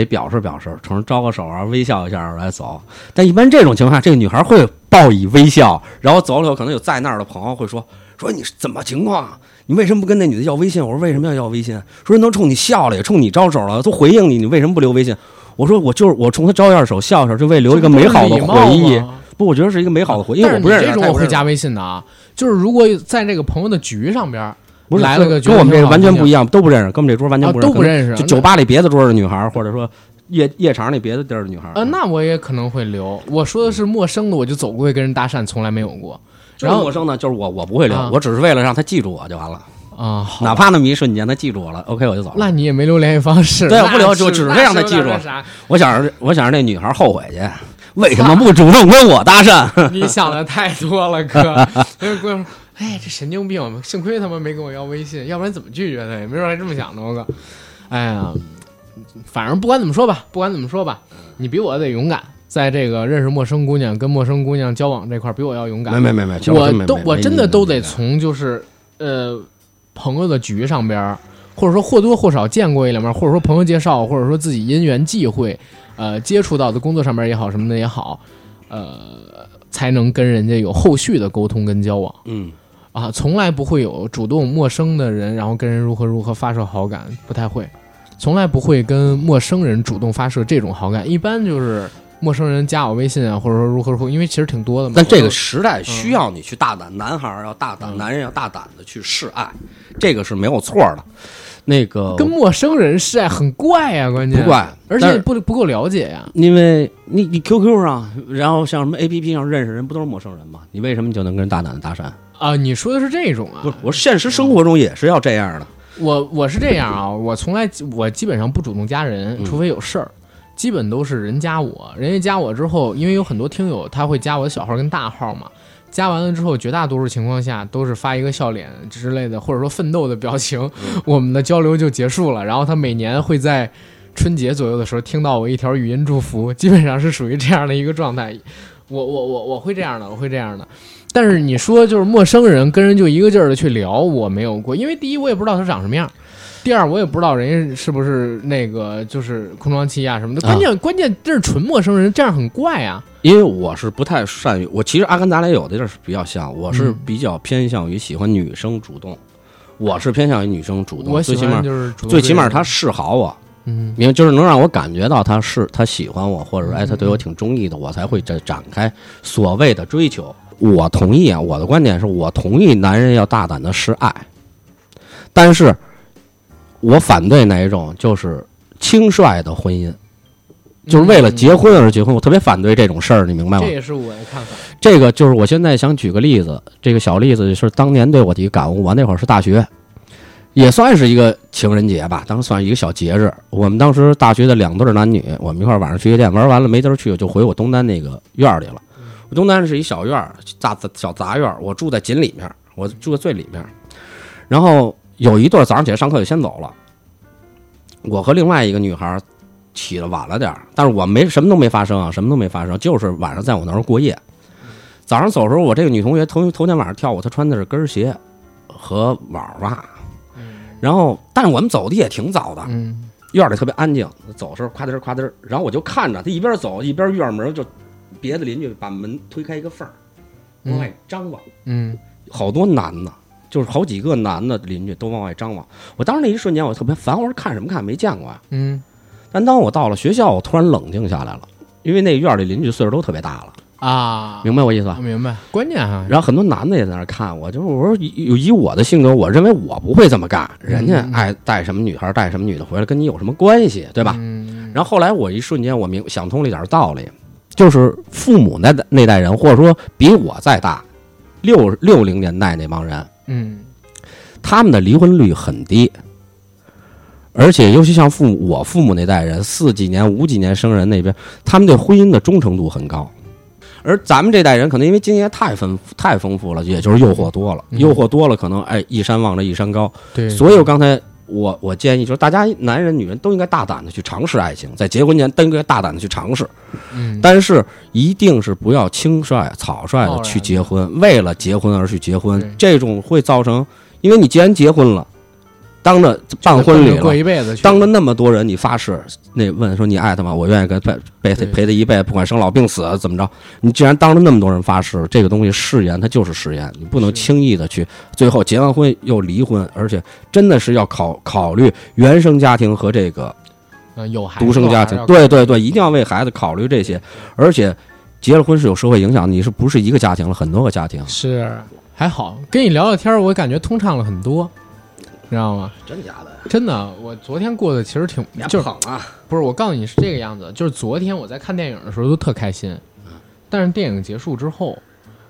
得表示表示，冲人招个手啊，微笑一下来走。但一般这种情况下，这个女孩会报以微笑，然后走了以后，可能有在那儿的朋友会说：“说你是怎么情况啊？你为什么不跟那女的要微信？”我说：“为什么要要微信？说人都冲你笑了，也冲你招手了，都回应你，你为什么不留微信？”我说：“我就是我冲她招一下手，笑笑，就为留一个美好的回忆。不，我觉得是一个美好的回忆，因为但是我不认识你这种我会加微信的啊，就是如果在这个朋友的局上边儿不是来了个跟我们这个完全不一样，都不认识，跟我们这桌完全啊不认识，都不认识就酒吧里别的桌的女孩儿，或者说夜夜场里别的地儿的女孩儿，呃，那我也可能会留。我说的是陌生的，我就走过去跟人搭讪，从来没有过。就是然后陌生的，就是我我不会留啊，我只是为了让他记住我就完了，(laughs) 哪怕那么一瞬间他记住我了，OK 我就走了。那你也没留联系方式，对我不留是就只是为让他记住？我想着我想让那女孩后悔去，为什么不主动跟我搭讪？(laughs) 你想的太多了，哥。(laughs) 那个姑娘说：“哎，这神经病，幸亏他妈没跟我要微信，要不然怎么拒绝他也？没准还这么想呢，我靠！哎呀，反正不管怎么说吧，不管怎么说吧，你比我得勇敢，在这个认识陌生姑娘、跟陌生姑娘交往这块儿，比我要勇敢。没没没没，我都我真的都得从就是呃朋友的局上边儿，或者说或多或少见过一两面，或者说朋友介绍，或者说自己因缘际会，呃接触到的工作上面也好，什么的也好，呃才能跟人家有后续的沟通跟交往嗯，啊，从来不会有主动陌生的人，然后跟人如何如何发射好感，不太会，从来不会跟陌生人主动发射这种好感，一般就是。陌生人加我微信啊，或者说如何如何，因为其实挺多的嘛。但这个时代需要你去大胆，男孩儿要大胆，嗯男人要大胆的去示爱，这个是没有错的。那个跟陌生人示爱很怪呀、关键不，怪，而且不不够了解呀、因为你你 QQ 上，然后像什么 APP 上认识人，不都是陌生人吗？你为什么就能跟人大胆的搭讪？啊。你说的是这种啊？不是，我现实生活中也是要这样的。我我是这样啊，我从来我基本上不主动加人，嗯除非有事儿，基本都是人加我，人家加我之后，因为有很多听友他会加我的小号跟大号嘛。加完了之后，绝大多数情况下都是发一个笑脸之类的，或者说奋斗的表情，我们的交流就结束了。然后他每年会在春节左右的时候听到我一条语音祝福，基本上是属于这样的一个状态。我我我我会这样的，我会这样的。但是你说就是陌生人跟人就一个劲儿的去聊，我没有过，因为第一我也不知道他长什么样，第二我也不知道人家是不是那个就是空窗期啊什么的。关键、关键这是纯陌生人，这样很怪啊。因为我是不太善于，我其实阿甘咱俩有的地儿是比较像，我是嗯比较偏向于喜欢女生主动，我是偏向于女生主动，我喜最起码欢就是最起码追人他示好我，嗯就是能让我感觉到他是他喜欢我，或者说哎他对嗯我挺中意的，我才会展展开所谓的追求。我同意啊，我的观点是我同意男人要大胆的示爱，但是我反对哪一种就是轻率的婚姻。就是为了结婚而结婚，我特别反对这种事儿，你明白吗这？也是我的看法。这个就是我现在想举个例子，这个小例子是当年对我的一个感悟。我那会儿是大学，也算是一个情人节吧，当时算是一个小节日。我们当时大学的两对男女，我们一块儿晚上去夜店玩完了没地儿去，就回我东单那个院儿里了。我东单是一小院儿，杂小杂院儿，我住在紧里面，我住在最里面。然后有一对儿早上起来上课就先走了，我和另外一个女孩儿起的晚了点儿，但是我没什么都没发生啊，什么都没发生，就是晚上在我那儿过夜。早上走的时候，我这个女同学头头天晚上跳舞，她穿的是跟鞋和网袜，然后但是我们走的也挺早的，嗯院里特别安静，走的时候夸嘚儿夸嘚儿，然后我就看着她一边走一边院门就别的邻居把门推开一个缝儿往外张望，嗯。好多男的，就是好几个男的邻居都往外张望。我当时那一瞬间我特别烦，我说看什么看，没见过啊。嗯。但当我到了学校，我突然冷静下来了，因为那院里邻居岁数都特别大了，啊，明白我意思吧？明白。关键哈，然后很多男的也在那儿看我，就是我说以以我的性格，我认为我不会这么干，人家嗯。爱带什么女孩带什么女的回来，跟你有什么关系，对吧？嗯。然后后来我一瞬间我明想通了一点道理，就是父母那代那代人，或者说比我再大，六六零年代那帮人，嗯。他们的离婚率很低，而且尤其像父母我父母那代人，四几年、五几年生人那边，他们对婚姻的忠诚度很高。而咱们这代人可能因为经验太丰、太丰富了，也就是诱惑多了，嗯。诱惑多了，可能哎一山望着一山高。对，所以我刚才我我建议就是大家男人女人都应该大胆的去尝试爱情，在结婚前都应该大胆的去尝试，嗯，但是一定是不要轻率草率的去结婚，为了结婚而去结婚，这种会造成，因为你既然结婚了，当着办婚礼了。过一辈子，当着那么多人，你发誓，那问说你爱他吗？我愿意跟陪陪他陪他一辈子，不管生老病死怎么着。你既然当着那么多人发誓，这个东西誓言它就是誓言，你不能轻易的去，最后结完婚又离婚，而且真的是要考考虑原生家庭和这个嗯有孩子独生家庭。对对对，一定要为孩子考虑这些，而且结了婚是有社会影响，你是不是一个家庭了？很多个家庭，是还好，跟你聊聊天，我感觉通畅了很多，知道吗？真假的？真的，我昨天过得其实挺就是捧啊！不是我告诉你是这个样子，就是昨天我在看电影的时候都特开心，但是电影结束之后，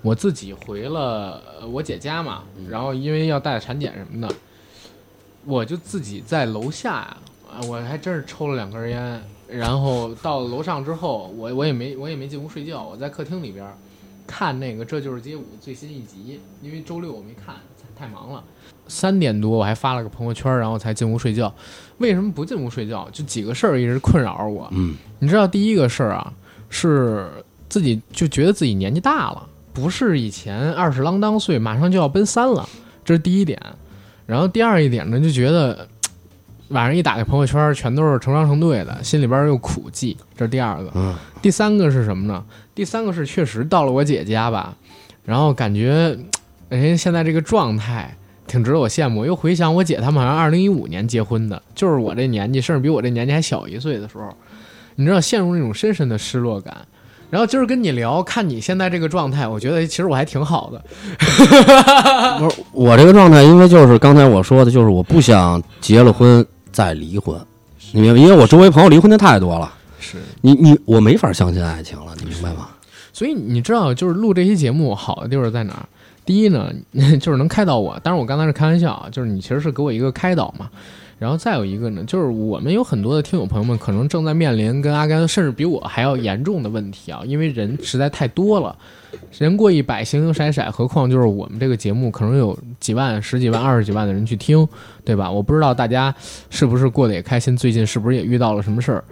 我自己回了呃我姐家嘛，然后因为要带产检什么的，我就自己在楼下呀，啊，我还真是抽了两根烟，然后到了楼上之后，我我也没我也没进屋睡觉，我在客厅里边儿看那个《这就是街舞》最新一集，因为周六我没看，太忙了。三点多我还发了个朋友圈，然后才进屋睡觉。为什么不进屋睡觉？就几个事儿一直困扰着我。嗯，你知道第一个事儿啊，是自己就觉得自己年纪大了，不是以前二十郎当岁，马上就要奔三了，这是第一点。然后第二一点呢，就觉得晚上一打开朋友圈，全都是成双成对的，心里边又苦寂，这是第二个。嗯，第三个是什么呢？第三个是确实到了我姐家吧，然后感觉人家现在这个状态。挺值得我羡慕。又回想我姐他们好像二零一五年结婚的，就是我这年纪，甚至比我这年纪还小一岁的时候，你知道陷入那种深深的失落感。然后今儿跟你聊，看你现在这个状态，我觉得其实我还挺好的。不是我这个状态，因为就是刚才我说的，就是我不想结了婚再离婚，你明白？因为我周围朋友离婚的太多了，是，你你我没法相信爱情了，你明白吗？所以你知道，就是录这期节目好的地方在哪儿？第一呢，(laughs) 就是能开导我，当然我刚才是开玩笑啊，就是你其实是给我一个开导嘛。然后再有一个呢，就是我们有很多的听友朋友们可能正在面临跟阿甘甚至比我还要严重的问题啊，因为人实在太多了，人过一百，形形色色，何况就是我们这个节目可能有几万、十几万、二十几万的人去听，对吧？我不知道大家是不是过得也开心，最近是不是也遇到了什么事儿？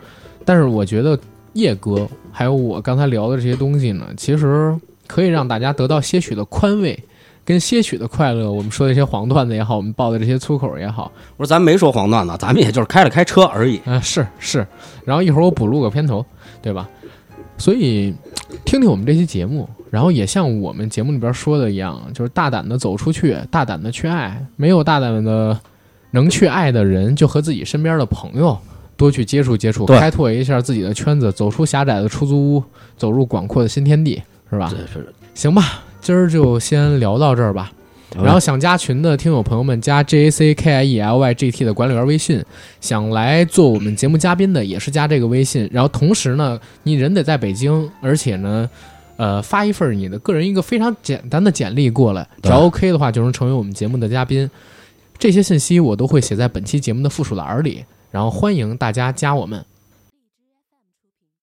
但是我觉得叶哥还有我刚才聊的这些东西呢，其实可以让大家得到些许的宽慰。跟些许的快乐，我们说的这些黄段子也好，我们爆的这些粗口也好，我说咱没说黄段子，咱们也就是开了开车而已。啊、是是，然后一会儿我补录个片头，对吧？所以听听我们这期节目，然后也像我们节目里边说的一样，就是大胆的走出去，大胆的去爱。没有大胆的能去爱的人，就和自己身边的朋友多去接触接触，开拓一下自己的圈子，走出狭窄的出租屋，走入广阔的新天地，是吧？行吧，今儿就先聊到这儿吧。然后想加群的听友朋友们，加 J A C K I E L Y G T 的管理员微信；想来做我们节目嘉宾的，也是加这个微信。然后同时呢，你人得在北京，而且呢，呃，发一份你的个人一个非常简单的简历过来，只要 OK 的话，就能成为我们节目的嘉宾。这些信息我都会写在本期节目的附属栏里，然后欢迎大家加我们。